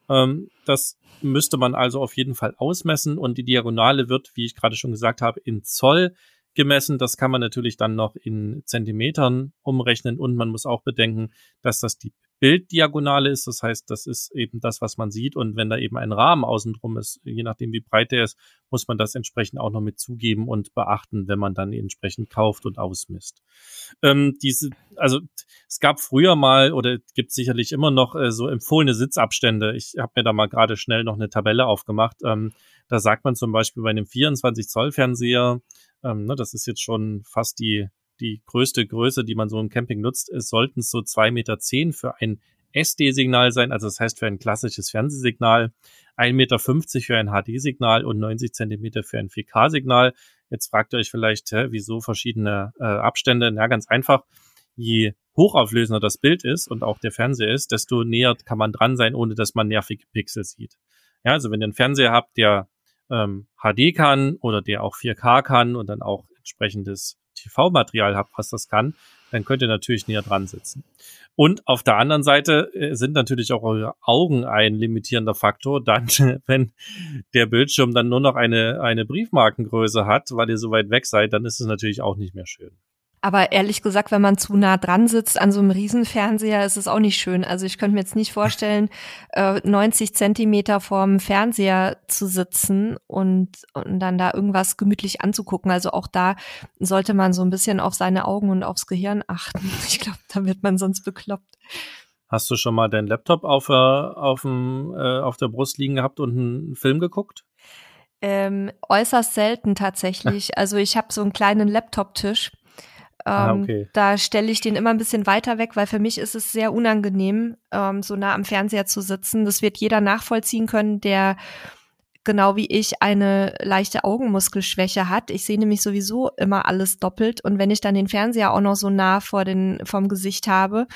Speaker 2: Ähm, das müsste man also auf jeden Fall ausmessen und die Diagonale wird, wie ich gerade schon gesagt habe, in Zoll gemessen. Das kann man natürlich dann noch in Zentimetern umrechnen und man muss auch bedenken, dass das die Bilddiagonale ist. Das heißt, das ist eben das, was man sieht. Und wenn da eben ein Rahmen außen drum ist, je nachdem wie breit der ist, muss man das entsprechend auch noch mit zugeben und beachten, wenn man dann entsprechend kauft und ausmisst. Ähm, diese, also es gab früher mal oder gibt sicherlich immer noch äh, so empfohlene Sitzabstände. Ich habe mir da mal gerade schnell noch eine Tabelle aufgemacht. Ähm, da sagt man zum Beispiel bei einem 24 Zoll Fernseher, ähm, ne, das ist jetzt schon fast die die größte Größe, die man so im Camping nutzt, ist, sollten es so zwei Meter zehn für ein SD-Signal sein, also das heißt für ein klassisches Fernsehsignal, 1,50 Meter für ein HD-Signal und 90 Zentimeter für ein 4K-Signal. Jetzt fragt ihr euch vielleicht, hä, wieso verschiedene äh, Abstände? Na, ganz einfach. Je hochauflösender das Bild ist und auch der Fernseher ist, desto näher kann man dran sein, ohne dass man nervige Pixel sieht. Ja, also wenn ihr einen Fernseher habt, der ähm, HD kann oder der auch 4K kann und dann auch entsprechendes TV-Material habt, was das kann, dann könnt ihr natürlich näher dran sitzen. Und auf der anderen Seite äh, sind natürlich auch eure Augen ein limitierender Faktor. Dann, (laughs) wenn der Bildschirm dann nur noch eine, eine Briefmarkengröße hat, weil ihr so weit weg seid, dann ist es natürlich auch nicht mehr schön.
Speaker 1: Aber ehrlich gesagt, wenn man zu nah dran sitzt an so einem Riesenfernseher, ist es auch nicht schön. Also ich könnte mir jetzt nicht vorstellen, äh, 90 Zentimeter vorm Fernseher zu sitzen und, und dann da irgendwas gemütlich anzugucken. Also auch da sollte man so ein bisschen auf seine Augen und aufs Gehirn achten. (laughs) Ich glaube, da wird man sonst bekloppt.
Speaker 2: Hast du schon mal deinen Laptop auf, äh, auf, dem, äh, auf der Brust liegen gehabt und einen Film geguckt?
Speaker 1: Ähm, äußerst selten tatsächlich. (laughs) Also ich habe so einen kleinen Laptop-Tisch ah, ähm, okay. Da stelle ich den immer ein bisschen weiter weg, weil für mich ist es sehr unangenehm, ähm, so nah am Fernseher zu sitzen. Das wird jeder nachvollziehen können, der genau wie ich eine leichte Augenmuskelschwäche hat. Ich sehe nämlich sowieso immer alles doppelt und wenn ich dann den Fernseher auch noch so nah vor den vom Gesicht habe,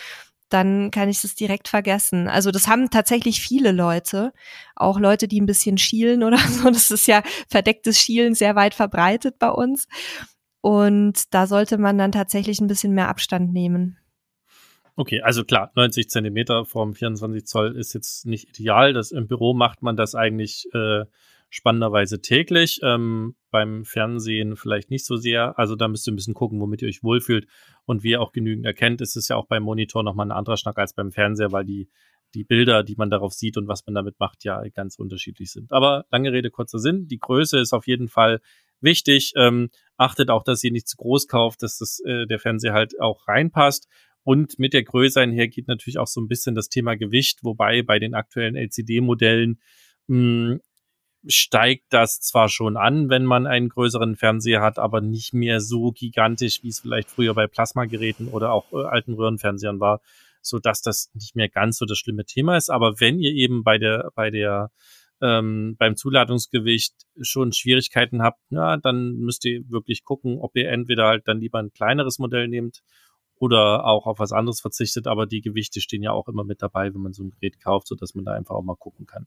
Speaker 1: dann kann ich das direkt vergessen. Also das haben tatsächlich viele Leute, auch Leute, die ein bisschen schielen oder (laughs) so. Das ist ja verdecktes Schielen sehr weit verbreitet bei uns. Und da sollte man dann tatsächlich ein bisschen mehr Abstand nehmen.
Speaker 2: Okay, also klar, 90 Zentimeter vom 24 Zoll ist jetzt nicht ideal. Das, Im Büro macht man das eigentlich äh, spannenderweise täglich. Ähm, beim Fernsehen vielleicht nicht so sehr. Also da müsst ihr ein bisschen gucken, womit ihr euch wohlfühlt. Und wie ihr auch genügend erkennt, ist es ja auch beim Monitor nochmal ein anderer Schnack als beim Fernseher, weil die, die Bilder, die man darauf sieht und was man damit macht, ja ganz unterschiedlich sind. Aber lange Rede, kurzer Sinn. Die Größe ist auf jeden Fall wichtig. Ähm, achtet auch, dass ihr nicht zu groß kauft, dass das, äh, der Fernseher halt auch reinpasst. Und mit der Größe einher geht natürlich auch so ein bisschen das Thema Gewicht, wobei bei den aktuellen LCD-Modellen hm, steigt das zwar schon an, wenn man einen größeren Fernseher hat, aber nicht mehr so gigantisch, wie es vielleicht früher bei Plasmageräten oder auch äh, alten Röhrenfernsehern war, so dass das nicht mehr ganz so das schlimme Thema ist. Aber wenn ihr eben bei der bei der ähm, beim Zuladungsgewicht schon Schwierigkeiten habt, na, dann müsst ihr wirklich gucken, ob ihr entweder halt dann lieber ein kleineres Modell nehmt oder auch auf was anderes verzichtet. Aber die Gewichte stehen ja auch immer mit dabei, wenn man so ein Gerät kauft, so dass man da einfach auch mal gucken kann.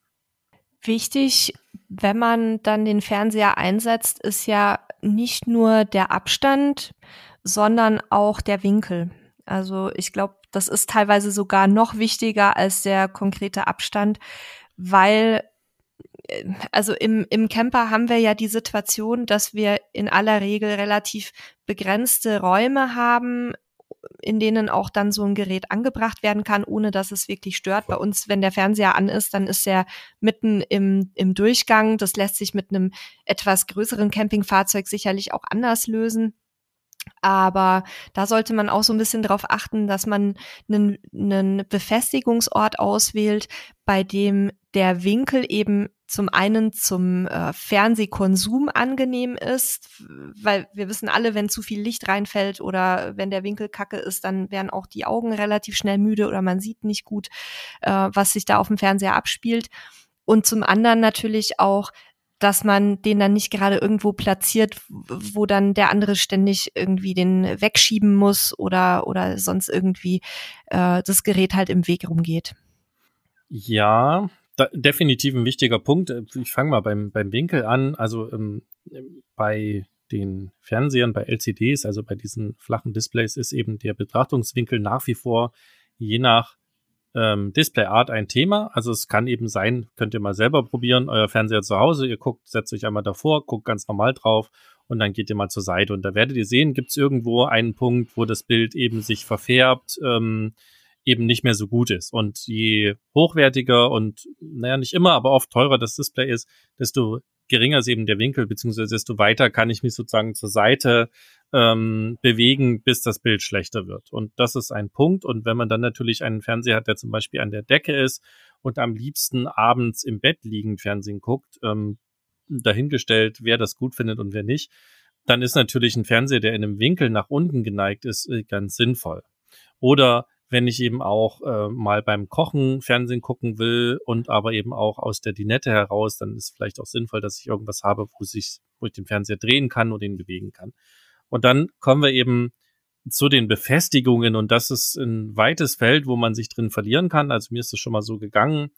Speaker 1: Wichtig, wenn man dann den Fernseher einsetzt, ist ja nicht nur der Abstand, sondern auch der Winkel. Also ich glaube, das ist teilweise sogar noch wichtiger als der konkrete Abstand, weil also im, im Camper haben wir ja die Situation, dass wir in aller Regel relativ begrenzte Räume haben, in denen auch dann so ein Gerät angebracht werden kann, ohne dass es wirklich stört. Bei uns, wenn der Fernseher an ist, dann ist er mitten im, im Durchgang. Das lässt sich mit einem etwas größeren Campingfahrzeug sicherlich auch anders lösen. Aber da sollte man auch so ein bisschen darauf achten, dass man einen, einen Befestigungsort auswählt, bei dem der Winkel eben zum einen zum äh, Fernsehkonsum angenehm ist, weil wir wissen alle, wenn zu viel Licht reinfällt oder wenn der Winkel kacke ist, dann werden auch die Augen relativ schnell müde oder man sieht nicht gut, äh, was sich da auf dem Fernseher abspielt. Und zum anderen natürlich auch dass man den dann nicht gerade irgendwo platziert, wo dann der andere ständig irgendwie den wegschieben muss oder, oder sonst irgendwie äh, das Gerät halt im Weg rumgeht.
Speaker 2: Ja, da, definitiv ein wichtiger Punkt. Ich fange mal beim, beim Winkel an. Also ähm, bei den Fernsehern, bei LCDs, also bei diesen flachen Displays, ist eben der Betrachtungswinkel nach wie vor je nach ähm, Displayart ein Thema. Also es kann eben sein, könnt ihr mal selber probieren, euer Fernseher zu Hause, ihr guckt, setzt euch einmal davor, guckt ganz normal drauf und dann geht ihr mal zur Seite. Und da werdet ihr sehen, gibt es irgendwo einen Punkt, wo das Bild eben sich verfärbt, ähm, eben nicht mehr so gut ist. Und je hochwertiger und, naja, nicht immer, aber oft teurer das Display ist, desto geringer ist eben der Winkel, beziehungsweise desto weiter kann ich mich sozusagen zur Seite ähm, bewegen, bis das Bild schlechter wird. Und das ist ein Punkt. Und wenn man dann natürlich einen Fernseher hat, der zum Beispiel an der Decke ist und am liebsten abends im Bett liegend Fernsehen guckt, ähm, dahingestellt, wer das gut findet und wer nicht, dann ist natürlich ein Fernseher, der in einem Winkel nach unten geneigt ist, äh, ganz sinnvoll. Oder wenn ich eben auch äh, mal beim Kochen Fernsehen gucken will und aber eben auch aus der Dinette heraus, dann ist vielleicht auch sinnvoll, dass ich irgendwas habe, wo, sich, wo ich den Fernseher drehen kann und ihn bewegen kann. Und dann kommen wir eben zu den Befestigungen und das ist ein weites Feld, wo man sich drin verlieren kann. Also mir ist es schon mal so gegangen,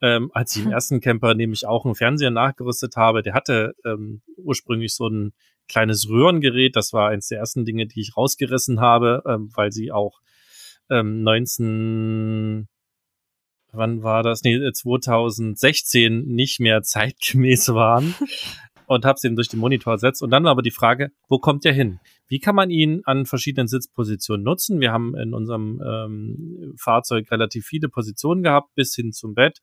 Speaker 2: ähm, als ich im (laughs) ersten Camper nämlich auch einen Fernseher nachgerüstet habe. Der hatte ähm, ursprünglich so ein kleines Röhrengerät. Das war eins der ersten Dinge, die ich rausgerissen habe, ähm, weil sie auch ähm, 19 wann war das? Nee, 2016 nicht mehr (laughs) zeitgemäß waren. und habe eben durch den Monitor ersetzt. Und dann war aber die Frage, wo kommt der hin? Wie kann man ihn an verschiedenen Sitzpositionen nutzen? Wir haben in unserem ähm, Fahrzeug relativ viele Positionen gehabt, bis hin zum Bett.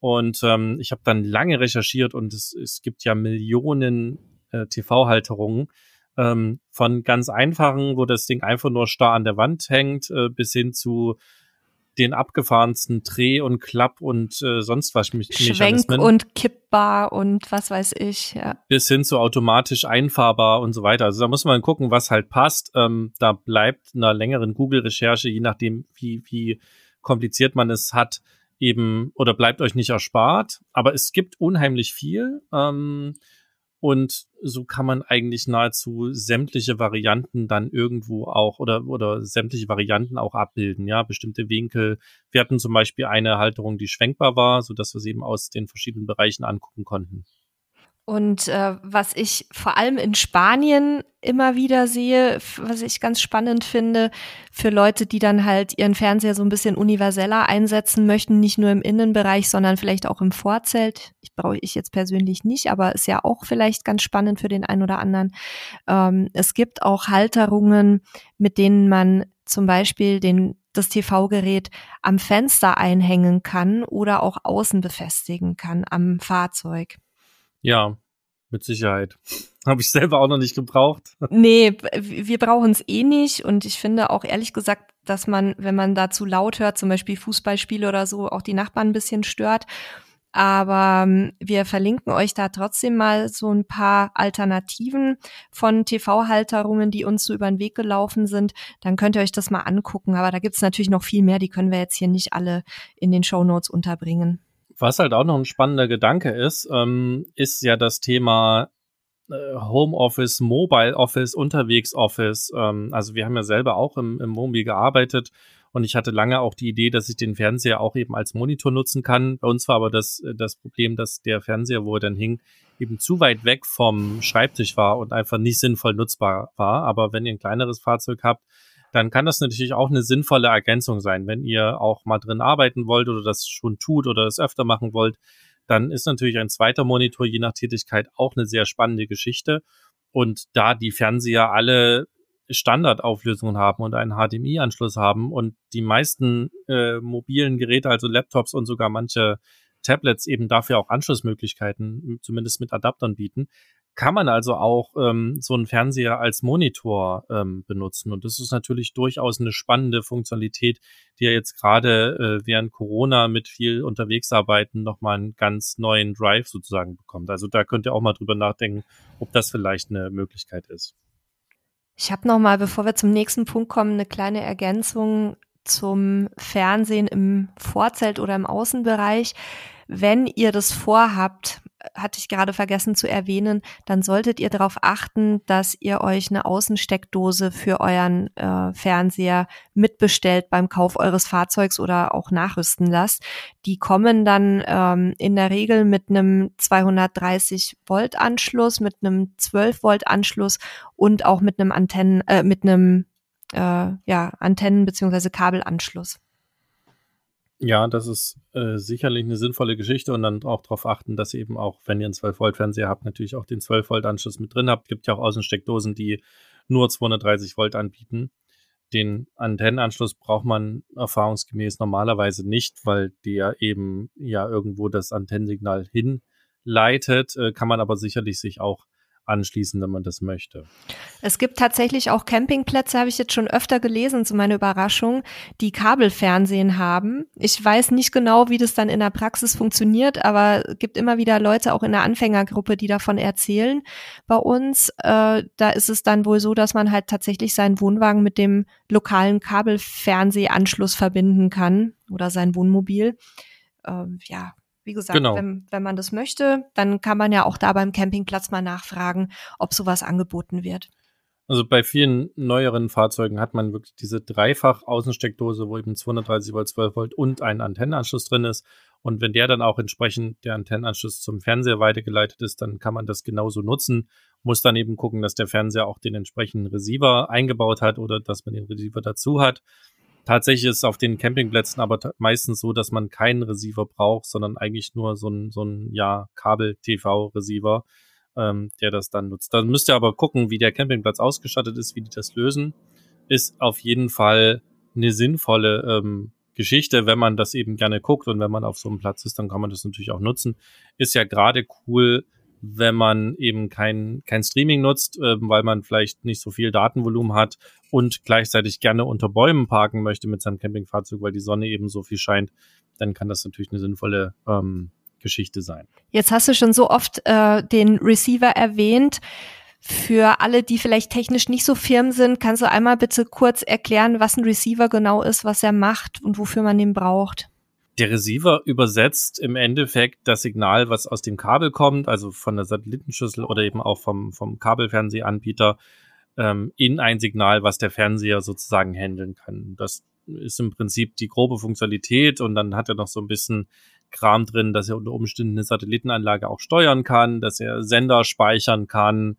Speaker 2: Und ähm, ich habe dann lange recherchiert und es, es gibt ja Millionen äh, TV-Halterungen ähm, von ganz einfachen, wo das Ding einfach nur starr an der Wand hängt, äh, bis hin zu den abgefahrensten Dreh- und Klapp- und äh, sonst was
Speaker 1: Mechanismen. Schwenk und kippbar und was weiß ich, ja.
Speaker 2: Bis hin zu automatisch einfahrbar und so weiter. Also da muss man gucken, was halt passt. Ähm, da bleibt einer längeren Google-Recherche, je nachdem, wie, wie kompliziert man es hat, eben oder bleibt euch nicht erspart. Aber es gibt unheimlich viel. Ähm, und so kann man eigentlich nahezu sämtliche Varianten dann irgendwo auch oder, oder sämtliche Varianten auch abbilden, ja, bestimmte Winkel. Wir hatten zum Beispiel eine Halterung, die schwenkbar war, so dass wir sie eben aus den verschiedenen Bereichen angucken konnten.
Speaker 1: Und äh, was ich vor allem in Spanien immer wieder sehe, was ich ganz spannend finde, für Leute, die dann halt ihren Fernseher so ein bisschen universeller einsetzen möchten, nicht nur im Innenbereich, sondern vielleicht auch im Vorzelt. Ich brauche ich jetzt persönlich nicht, aber ist ja auch vielleicht ganz spannend für den einen oder anderen. Ähm, es gibt auch Halterungen, mit denen man zum Beispiel den das TV-Gerät am Fenster einhängen kann oder auch außen befestigen kann am Fahrzeug.
Speaker 2: Ja, mit Sicherheit. (laughs) Habe ich selber auch noch nicht gebraucht. (laughs)
Speaker 1: Nee, wir brauchen es eh nicht. Und ich finde auch ehrlich gesagt, dass man, wenn man da zu laut hört, zum Beispiel Fußballspiele oder so, auch die Nachbarn ein bisschen stört. Aber ähm, wir verlinken euch da trotzdem mal so ein paar Alternativen von TV-Halterungen, die uns so über den Weg gelaufen sind. Dann könnt ihr euch das mal angucken. Aber da gibt's natürlich noch viel mehr, die können wir jetzt hier nicht alle in den Show Notes unterbringen.
Speaker 2: Was halt auch noch ein spannender Gedanke ist, ähm, ist ja das Thema äh, Homeoffice, Mobile Office, Unterwegs Office. Ähm, also wir haben ja selber auch im, im Wohnmobil gearbeitet und ich hatte lange auch die Idee, dass ich den Fernseher auch eben als Monitor nutzen kann. Bei uns war aber das, das Problem, dass der Fernseher, wo er dann hing, eben zu weit weg vom Schreibtisch war und einfach nicht sinnvoll nutzbar war. Aber wenn ihr ein kleineres Fahrzeug habt, dann kann das natürlich auch eine sinnvolle Ergänzung sein. Wenn ihr auch mal drin arbeiten wollt oder das schon tut oder das öfter machen wollt, dann ist natürlich ein zweiter Monitor je nach Tätigkeit auch eine sehr spannende Geschichte. Und da die Fernseher alle Standardauflösungen haben und einen HDMI-Anschluss haben und die meisten äh, mobilen Geräte, also Laptops und sogar manche Tablets eben dafür auch Anschlussmöglichkeiten, zumindest mit Adaptern bieten, kann man also auch ähm, so einen Fernseher als Monitor ähm, benutzen. Und das ist natürlich durchaus eine spannende Funktionalität, die ja jetzt gerade äh, während Corona mit viel Unterwegsarbeiten nochmal einen ganz neuen Drive sozusagen bekommt. Also da könnt ihr auch mal drüber nachdenken, ob das vielleicht eine Möglichkeit ist.
Speaker 1: Ich habe noch mal, bevor wir zum nächsten Punkt kommen, eine kleine Ergänzung zum Fernsehen im Vorzelt oder im Außenbereich. Wenn ihr das vorhabt, hatte ich gerade vergessen zu erwähnen, dann solltet ihr darauf achten, dass ihr euch eine Außensteckdose für euren äh, Fernseher mitbestellt beim Kauf eures Fahrzeugs oder auch nachrüsten lasst. Die kommen dann ähm, in der Regel mit einem 230 Volt Anschluss, mit einem 12 Volt Anschluss und auch mit einem Antennen, äh, mit einem äh, ja, Antennen beziehungsweise Kabelanschluss.
Speaker 2: Ja, das ist äh, sicherlich eine sinnvolle Geschichte und dann auch darauf achten, dass ihr eben auch, wenn ihr einen 12-Volt-Fernseher habt, natürlich auch den 12-Volt-Anschluss mit drin habt. Gibt ja auch Außensteckdosen, die nur 230 Volt anbieten. Den Antennenanschluss braucht man erfahrungsgemäß normalerweise nicht, weil der eben ja irgendwo das Antennensignal hinleitet, äh, kann man aber sicherlich sich auch anschließen, wenn man das möchte.
Speaker 1: Es gibt tatsächlich auch Campingplätze, habe ich jetzt schon öfter gelesen, zu meiner Überraschung, die Kabelfernsehen haben. Ich weiß nicht genau, wie das dann in der Praxis funktioniert, aber es gibt immer wieder Leute auch in der Anfängergruppe, die davon erzählen. Bei uns, äh, da ist es dann wohl so, dass man halt tatsächlich seinen Wohnwagen mit dem lokalen Kabelfernsehanschluss verbinden kann oder sein Wohnmobil. Äh, ja, wie gesagt, genau. wenn, wenn man das möchte, dann kann man ja auch da beim Campingplatz mal nachfragen, ob sowas angeboten wird.
Speaker 2: Also bei vielen neueren Fahrzeugen hat man wirklich diese dreifach Außensteckdose, wo eben 230 Volt, 12 Volt und ein Antennenanschluss drin ist. Und wenn der dann auch entsprechend der Antennenanschluss zum Fernseher weitergeleitet ist, dann kann man das genauso nutzen. Muss dann eben gucken, dass der Fernseher auch den entsprechenden Receiver eingebaut hat oder dass man den Receiver dazu hat. Tatsächlich ist es auf den Campingplätzen aber meistens so, dass man keinen Receiver braucht, sondern eigentlich nur so ein, so ein ja, Kabel-TV-Receiver. ähm, der das dann nutzt. Dann müsst ihr aber gucken, wie der Campingplatz ausgestattet ist, wie die das lösen. Ist auf jeden Fall eine sinnvolle ähm, Geschichte, wenn man das eben gerne guckt und wenn man auf so einem Platz ist, dann kann man das natürlich auch nutzen. Ist ja gerade cool, wenn man eben kein, kein Streaming nutzt, äh, weil man vielleicht nicht so viel Datenvolumen hat und gleichzeitig gerne unter Bäumen parken möchte mit seinem Campingfahrzeug, weil die Sonne eben so viel scheint, dann kann das natürlich eine sinnvolle ähm, Geschichte sein.
Speaker 1: Jetzt hast du schon so oft äh, den Receiver erwähnt. Für alle, die vielleicht technisch nicht so firm sind, kannst du einmal bitte kurz erklären, was ein Receiver genau ist, was er macht und wofür man den braucht?
Speaker 2: Der Receiver übersetzt im Endeffekt das Signal, was aus dem Kabel kommt, also von der Satellitenschüssel oder eben auch vom, vom Kabelfernsehanbieter, ähm, in ein Signal, was der Fernseher sozusagen handeln kann. Das ist im Prinzip die grobe Funktionalität und dann hat er noch so ein bisschen Kram drin, dass er unter Umständen eine Satellitenanlage auch steuern kann, dass er Sender speichern kann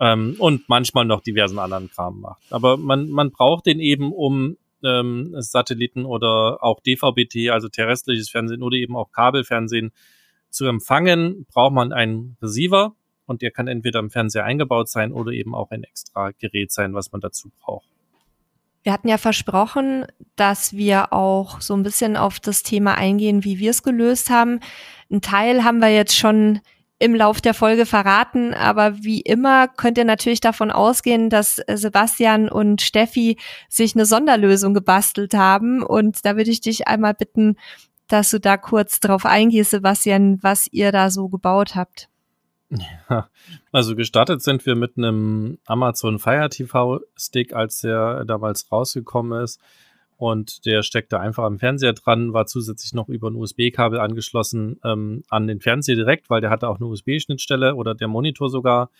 Speaker 2: ähm, und manchmal noch diversen anderen Kram macht. Aber man, man braucht den eben, um ähm, Satelliten oder auch DVB-T, also terrestrisches Fernsehen oder eben auch Kabelfernsehen zu empfangen, braucht man einen Receiver und der kann entweder im Fernseher eingebaut sein oder eben auch ein extra Gerät sein, was man dazu braucht.
Speaker 1: Wir hatten ja versprochen, dass wir auch so ein bisschen auf das Thema eingehen, wie wir es gelöst haben. Ein Teil haben wir jetzt schon im Lauf der Folge verraten, aber wie immer könnt ihr natürlich davon ausgehen, dass Sebastian und Steffi sich eine Sonderlösung gebastelt haben. Und da würde ich dich einmal bitten, dass du da kurz drauf eingehst, Sebastian, was ihr da so gebaut habt.
Speaker 2: Ja, also gestartet sind wir mit einem Amazon Fire TV Stick, als der damals rausgekommen ist. Und der steckte einfach am Fernseher dran, war zusätzlich noch über ein USB-Kabel angeschlossen ähm, an den Fernseher direkt, weil der hatte auch eine USB-Schnittstelle oder der Monitor sogar,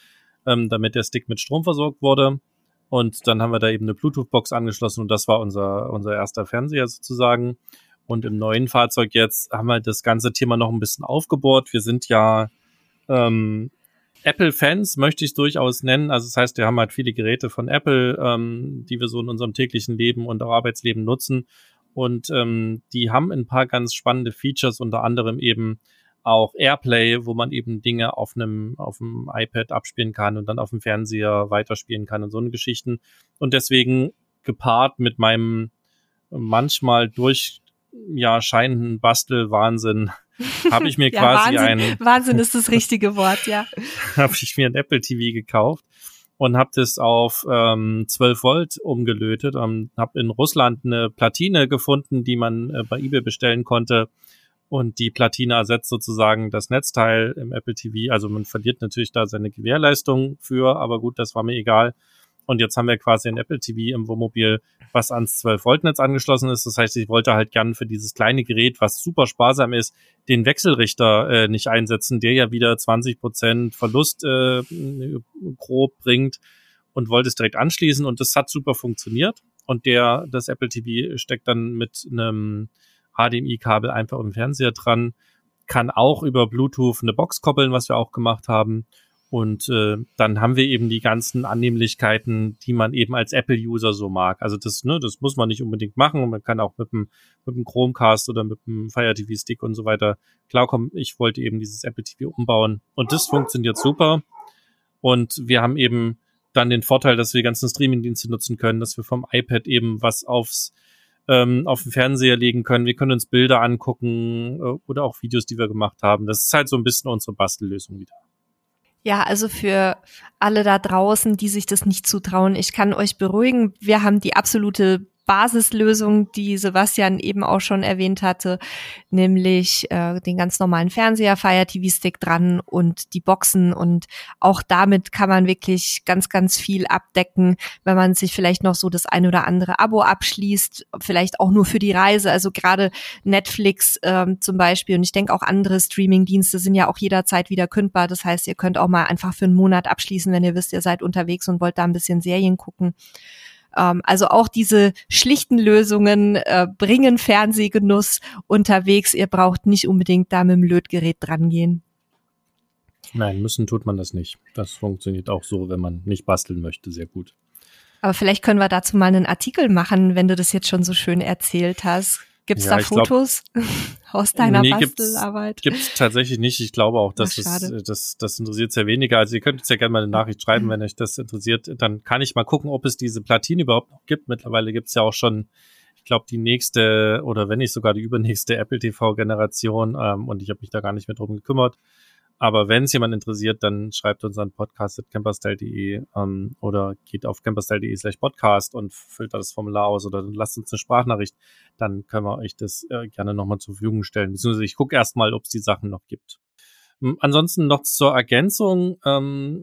Speaker 2: ähm, damit der Stick mit Strom versorgt wurde. Und dann haben wir da eben eine Bluetooth-Box angeschlossen und das war unser, unser erster Fernseher sozusagen. Und im neuen Fahrzeug jetzt haben wir das ganze Thema noch ein bisschen aufgebohrt. Wir sind ja ähm, Apple-Fans möchte ich durchaus nennen. Also das heißt, wir haben halt viele Geräte von Apple, ähm, die wir so in unserem täglichen Leben und auch Arbeitsleben nutzen. Und ähm, die haben ein paar ganz spannende Features, unter anderem eben auch Airplay, wo man eben Dinge auf einem auf dem iPad abspielen kann und dann auf dem Fernseher weiterspielen kann und so eine Geschichten. Und deswegen gepaart mit meinem manchmal durch ja scheinenden Bastelwahnsinn (laughs) habe ich mir ja, quasi
Speaker 1: Wahnsinn,
Speaker 2: ein
Speaker 1: Wahnsinn ist das richtige Wort, ja. (laughs)
Speaker 2: habe ich mir ein Apple TV gekauft und habe das auf ähm, 12 Volt umgelötet und habe in Russland eine Platine gefunden, die man äh, bei eBay bestellen konnte. Und die Platine ersetzt sozusagen das Netzteil im Apple TV. Also man verliert natürlich da seine Gewährleistung für, aber gut, das war mir egal. Und jetzt haben wir quasi ein Apple TV im Wohnmobil, was ans 12-Volt-Netz angeschlossen ist. Das heißt, ich wollte halt gern für dieses kleine Gerät, was super sparsam ist, den Wechselrichter äh, nicht einsetzen, der ja wieder 20 Prozent Verlust äh, grob bringt und wollte es direkt anschließen und das hat super funktioniert. Und der, das Apple TV steckt dann mit einem HDMI-Kabel einfach im Fernseher dran, kann auch über Bluetooth eine Box koppeln, was wir auch gemacht haben und äh, dann haben wir eben die ganzen Annehmlichkeiten, die man eben als Apple-User so mag. Also das, ne, das muss man nicht unbedingt machen. Man kann auch mit dem, mit dem Chromecast oder mit dem Fire TV Stick und so weiter klarkommen. Ich wollte eben dieses Apple TV umbauen und das funktioniert super. Und wir haben eben dann den Vorteil, dass wir die ganzen Streaming-Dienste nutzen können, dass wir vom iPad eben was aufs ähm, auf den Fernseher legen können. Wir können uns Bilder angucken äh, oder auch Videos, die wir gemacht haben. Das ist halt so ein bisschen unsere Bastellösung wieder.
Speaker 1: Ja, also für alle da draußen, die sich das nicht zutrauen, ich kann euch beruhigen, wir haben die absolute Basislösung, die Sebastian eben auch schon erwähnt hatte, nämlich äh, den ganz normalen Fernseher, Fire TV Stick dran und die Boxen. Und auch damit kann man wirklich ganz, ganz viel abdecken, wenn man sich vielleicht noch so das ein oder andere Abo abschließt, vielleicht auch nur für die Reise, also gerade Netflix ähm, zum Beispiel. Und ich denke auch andere Streaming-Dienste sind ja auch jederzeit wieder kündbar, das heißt, ihr könnt auch mal einfach für einen Monat abschließen, wenn ihr wisst, ihr seid unterwegs und wollt da ein bisschen Serien gucken. Ähm, also auch diese schlichten Lösungen äh, bringen Fernsehgenuss unterwegs. Ihr braucht nicht unbedingt da mit dem Lötgerät drangehen.
Speaker 2: Nein, müssen tut man das nicht. Das funktioniert auch so, wenn man nicht basteln möchte, sehr gut.
Speaker 1: Aber vielleicht können wir dazu mal einen Artikel machen, wenn du das jetzt schon so schön erzählt hast. Gibt's ja, da Fotos glaub, (laughs) aus deiner nee, Bastelarbeit?
Speaker 2: Gibt's, gibt's tatsächlich nicht. Ich glaube auch, dass Ach, das, das, das interessiert sehr weniger. Also ihr könnt jetzt ja gerne mal eine Nachricht schreiben, mhm. wenn euch das interessiert. Dann kann ich mal gucken, ob es diese Platine überhaupt noch gibt. Mittlerweile gibt's ja auch schon, ich glaube, die nächste oder wenn nicht sogar die übernächste Apple TV-Generation. Ähm, und ich habe mich da gar nicht mehr drum gekümmert. Aber wenn es jemand interessiert, dann schreibt uns an podcast.camperstyle.de ähm, oder geht auf camperstyle.de slash podcast und füllt da das Formular aus oder lasst uns eine Sprachnachricht. Dann können wir euch das äh, gerne nochmal zur Verfügung stellen. Beziehungsweise ich gucke erstmal, ob es die Sachen noch gibt. Ähm, ansonsten noch zur Ergänzung. Ähm,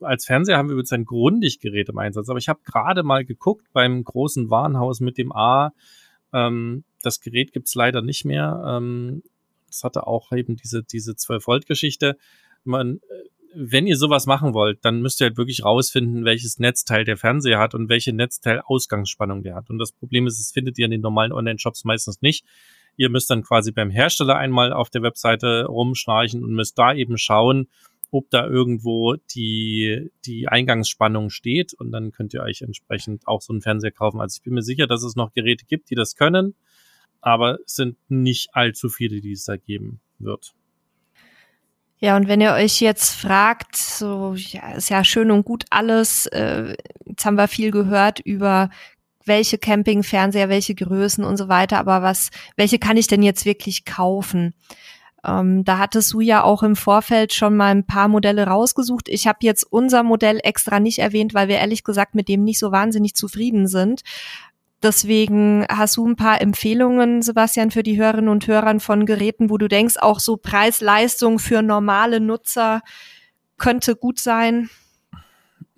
Speaker 2: als Fernseher haben wir übrigens ein Grundig-Gerät im Einsatz, aber ich habe gerade mal geguckt beim großen Warenhaus mit dem A. Ähm, das Gerät gibt's leider nicht mehr. Ähm, das hatte auch eben diese, diese 12-Volt-Geschichte. Man, äh, wenn ihr sowas machen wollt, dann müsst ihr halt wirklich rausfinden, welches Netzteil der Fernseher hat und welche Netzteil-Ausgangsspannung der hat. Und das Problem ist, das findet ihr in den normalen Online-Shops meistens nicht. Ihr müsst dann quasi beim Hersteller einmal auf der Webseite rumschnarchen und müsst da eben schauen, ob da irgendwo die, die Eingangsspannung steht und dann könnt ihr euch entsprechend auch so einen Fernseher kaufen. Also ich bin mir sicher, dass es noch Geräte gibt, die das können aber es sind nicht allzu viele, die es da geben wird.
Speaker 1: Ja, und wenn ihr euch jetzt fragt, so, ja, ist ja schön und gut alles, äh, jetzt haben wir viel gehört über welche Campingfernseher, welche Größen und so weiter, aber was, welche kann ich denn jetzt wirklich kaufen? Ähm, da hattest du ja auch im Vorfeld schon mal ein paar Modelle rausgesucht. Ich habe jetzt unser Modell extra nicht erwähnt, weil wir ehrlich gesagt mit dem nicht so wahnsinnig zufrieden sind. Deswegen hast du ein paar Empfehlungen, Sebastian, für die Hörerinnen und Hörer von Geräten, wo du denkst, auch so Preis-Leistung für normale Nutzer könnte gut sein?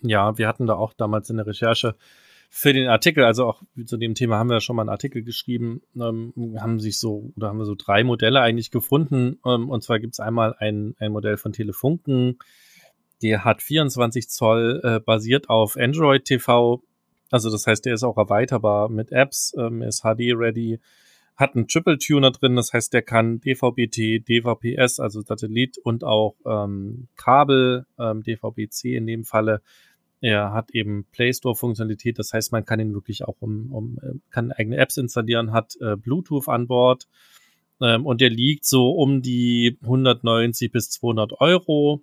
Speaker 2: Ja, wir hatten da auch damals in der Recherche für den Artikel, also auch zu dem Thema haben wir schon mal einen Artikel geschrieben, ähm, haben sich so, oder haben wir so drei Modelle eigentlich gefunden. Ähm, und zwar gibt es einmal ein, ein Modell von Telefunken, der hat 24 Zoll, äh, basiert auf Android TV, also das heißt, der ist auch erweiterbar mit Apps, ähm, ist HD-ready, hat einen Triple-Tuner drin, das heißt, der kann DVB-T, DVB-S, also Satellit und auch ähm, Kabel, ähm, DVB-C in dem Falle. Er hat eben Play Store-Funktionalität, das heißt, man kann ihn wirklich auch um, um äh, kann eigene Apps installieren, hat äh, Bluetooth an Bord ähm, und der liegt so um die 190 bis 200 Euro.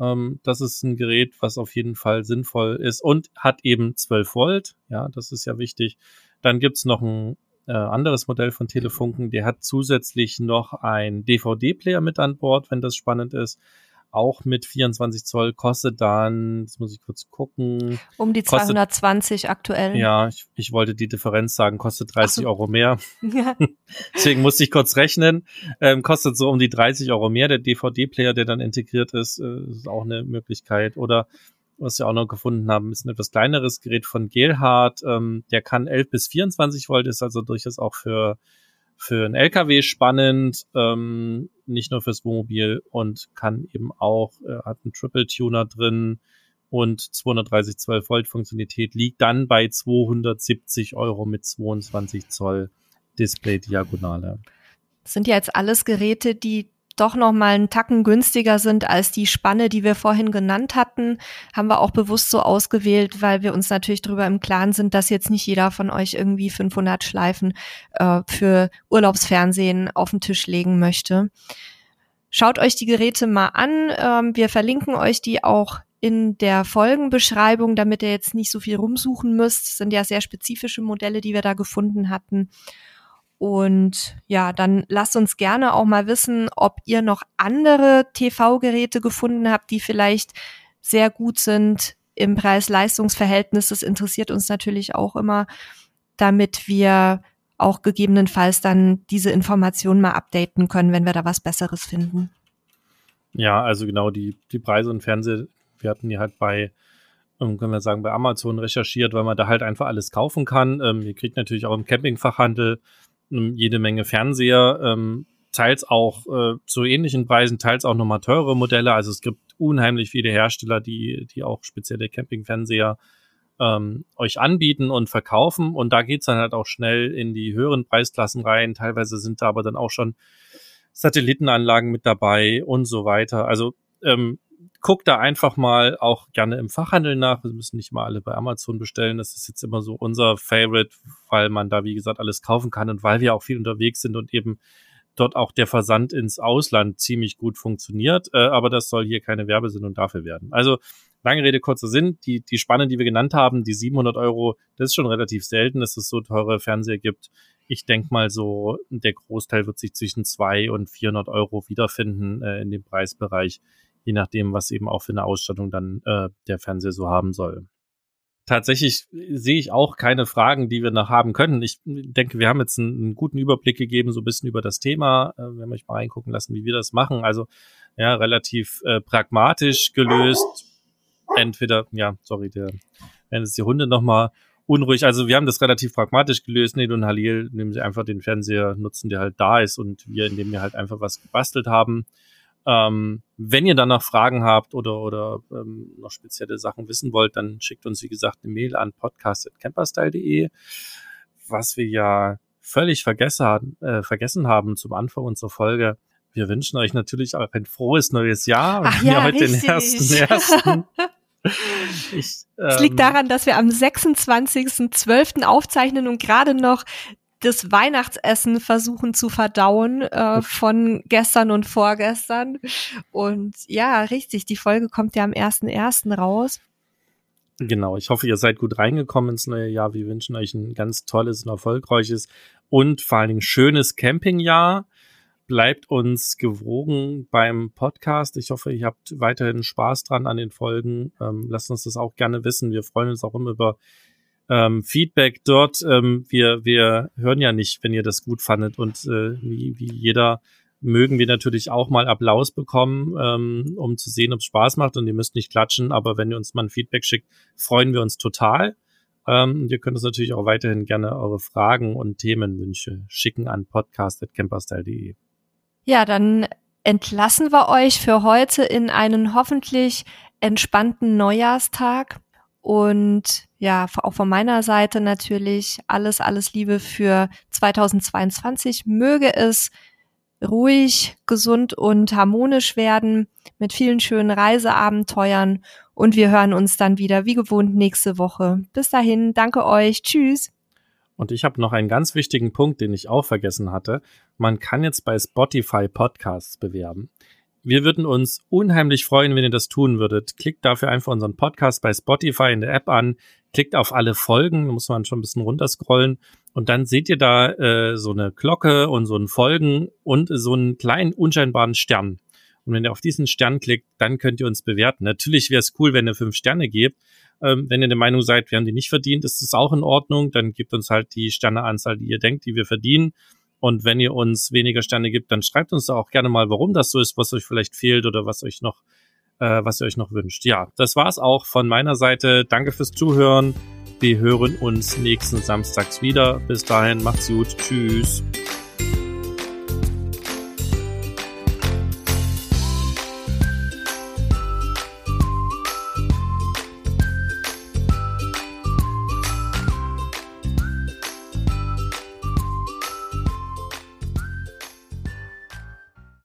Speaker 2: Ähm, das ist ein Gerät, was auf jeden Fall sinnvoll ist und hat eben 12 Volt. Ja, das ist ja wichtig. Dann gibt's noch ein äh, anderes Modell von Telefunken, der hat zusätzlich noch ein DVD-Player mit an Bord, wenn das spannend ist auch mit 24 Zoll, kostet dann, das muss ich kurz gucken.
Speaker 1: Um die 220 kostet, aktuell.
Speaker 2: Ja, ich, ich wollte die Differenz sagen, kostet 30 so. Euro mehr. Ja. (laughs) (laughs) Deswegen musste ich kurz rechnen. Ähm, kostet so um die 30 Euro mehr. Der DVD-Player, der dann integriert ist, äh, ist auch eine Möglichkeit. Oder was wir auch noch gefunden haben, ist ein etwas kleineres Gerät von Gelhardt. Ähm, der kann 11 bis 24 Volt, ist also durchaus auch für für ein LKW spannend, ähm, nicht nur fürs Wohnmobil und kann eben auch, äh, hat einen Triple Tuner drin und 230 12 Volt Funktionalität liegt dann bei 270 Euro mit 22 Zoll Display Diagonale.
Speaker 1: Das sind ja jetzt alles Geräte, die doch noch mal einen Tacken günstiger sind als die Spanne, die wir vorhin genannt hatten, haben wir auch bewusst so ausgewählt, weil wir uns natürlich darüber im Klaren sind, dass jetzt nicht jeder von euch irgendwie 500 Schleifen äh, für Urlaubsfernsehen auf den Tisch legen möchte. Schaut euch die Geräte mal an. Ähm, wir verlinken euch die auch in der Folgenbeschreibung, damit ihr jetzt nicht so viel rumsuchen müsst. Das sind ja sehr spezifische Modelle, die wir da gefunden hatten. Und ja, dann lasst uns gerne auch mal wissen, ob ihr noch andere TV-Geräte gefunden habt, die vielleicht sehr gut sind im Preis-Leistungs-Verhältnis. Das interessiert uns natürlich auch immer, damit wir auch gegebenenfalls dann diese Informationen mal updaten können, wenn wir da was Besseres finden.
Speaker 2: Ja, also genau die, die Preise und Fernseh, wir hatten die halt bei, ähm, können wir sagen, bei Amazon recherchiert, weil man da halt einfach alles kaufen kann. Ähm, ihr kriegt natürlich auch im Campingfachhandel jede Menge Fernseher, ähm, teils auch äh, zu ähnlichen Preisen, teils auch nochmal teure Modelle. Also es gibt unheimlich viele Hersteller, die, die auch spezielle Campingfernseher ähm, euch anbieten und verkaufen. Und da geht's dann halt auch schnell in die höheren Preisklassen rein. Teilweise sind da aber dann auch schon Satellitenanlagen mit dabei und so weiter. Also ähm, guckt da einfach mal auch gerne im Fachhandel nach. Wir müssen nicht mal alle bei Amazon bestellen. Das ist jetzt immer so unser Favorite, weil man da, wie gesagt, alles kaufen kann und weil wir auch viel unterwegs sind und eben dort auch der Versand ins Ausland ziemlich gut funktioniert. Äh, aber das soll hier keine Werbesendung dafür werden. Also lange Rede, kurzer Sinn. Die, die Spanne, die wir genannt haben, die 700 Euro, das ist schon relativ selten, dass es so teure Fernseher gibt. Ich denke mal so, der Großteil wird sich zwischen 200 und 400 Euro wiederfinden äh, in dem Preisbereich, je nachdem, was eben auch für eine Ausstattung dann äh, der Fernseher so haben soll tatsächlich sehe ich auch keine Fragen, die wir noch haben können. Ich denke, wir haben jetzt einen, einen, guten Überblick gegeben, so ein bisschen über das Thema. Äh, wir haben euch mal reingucken lassen, wie wir das machen. Also ja, relativ äh, pragmatisch gelöst. Entweder, ja, sorry, der wenn es die Hunde nochmal unruhig. Also wir haben das relativ pragmatisch gelöst. Ned und Halil nehmen sie einfach den Fernseher, nutzen, der halt da ist und wir, indem wir halt einfach was gebastelt haben. Ähm, wenn ihr dann noch Fragen habt oder, oder ähm, noch spezielle Sachen wissen wollt, dann schickt uns, wie gesagt, eine Mail an podcast.camperstyle.de. Was wir ja völlig vergessen, äh, vergessen haben zum Anfang unserer Folge. Wir wünschen euch natürlich auch ein frohes neues Jahr.
Speaker 1: Ach ja,
Speaker 2: heute
Speaker 1: richtig.
Speaker 2: den ersten, ersten. (laughs)
Speaker 1: Ich, ähm, es liegt ähm, daran, dass wir am 26.12. aufzeichnen und gerade noch das Weihnachtsessen versuchen zu verdauen äh, von gestern und vorgestern. Und ja, richtig, die Folge kommt ja am 1.1. raus.
Speaker 2: Genau, ich hoffe, ihr seid gut reingekommen ins neue Jahr. Wir wünschen euch ein ganz tolles und erfolgreiches und vor allen Dingen schönes Campingjahr. Bleibt uns gewogen beim Podcast. Ich hoffe, ihr habt weiterhin Spaß dran an den Folgen. Ähm, lasst uns das auch gerne wissen. Wir freuen uns auch immer über ähm, Feedback dort. Ähm, wir, wir hören ja nicht, wenn ihr das gut fandet und äh, wie, wie jeder mögen wir natürlich auch mal Applaus bekommen, ähm, um zu sehen, ob es Spaß macht und ihr müsst nicht klatschen, aber wenn ihr uns mal ein Feedback schickt, freuen wir uns total. Ähm, ihr könnt uns natürlich auch weiterhin gerne eure Fragen und Themenwünsche schicken an podcast.camperstyle.de.
Speaker 1: Ja, dann entlassen wir euch für heute in einen hoffentlich entspannten Neujahrstag und ja, auch von meiner Seite natürlich alles, alles Liebe für 2022. Möge es ruhig, gesund und harmonisch werden mit vielen schönen Reiseabenteuern und wir hören uns dann wieder wie gewohnt nächste Woche. Bis dahin, danke euch, tschüss.
Speaker 2: Und ich habe noch einen ganz wichtigen Punkt, den ich auch vergessen hatte. Man kann jetzt bei Spotify Podcasts bewerben. Wir würden uns unheimlich freuen, wenn ihr das tun würdet. Klickt dafür einfach unseren Podcast bei Spotify in der App an, klickt auf alle Folgen, muss man schon ein bisschen runterscrollen und dann seht ihr da äh, so eine Glocke und so einen Folgen und so einen kleinen unscheinbaren Stern. Und wenn ihr auf diesen Stern klickt, dann könnt ihr uns bewerten. Natürlich wäre es cool, wenn ihr fünf Sterne gebt. Ähm, wenn ihr der Meinung seid, wir haben die nicht verdient, ist das auch in Ordnung. Dann gebt uns halt die Sterneanzahl, die ihr denkt, die wir verdienen. Und wenn ihr uns weniger Sterne gibt, dann schreibt uns da auch gerne mal, warum das so ist, was euch vielleicht fehlt oder was euch noch, äh, was ihr euch noch wünscht. Ja, das war's auch von meiner Seite. Danke fürs Zuhören. Wir hören uns nächsten Samstags wieder. Bis dahin, macht's gut. Tschüss.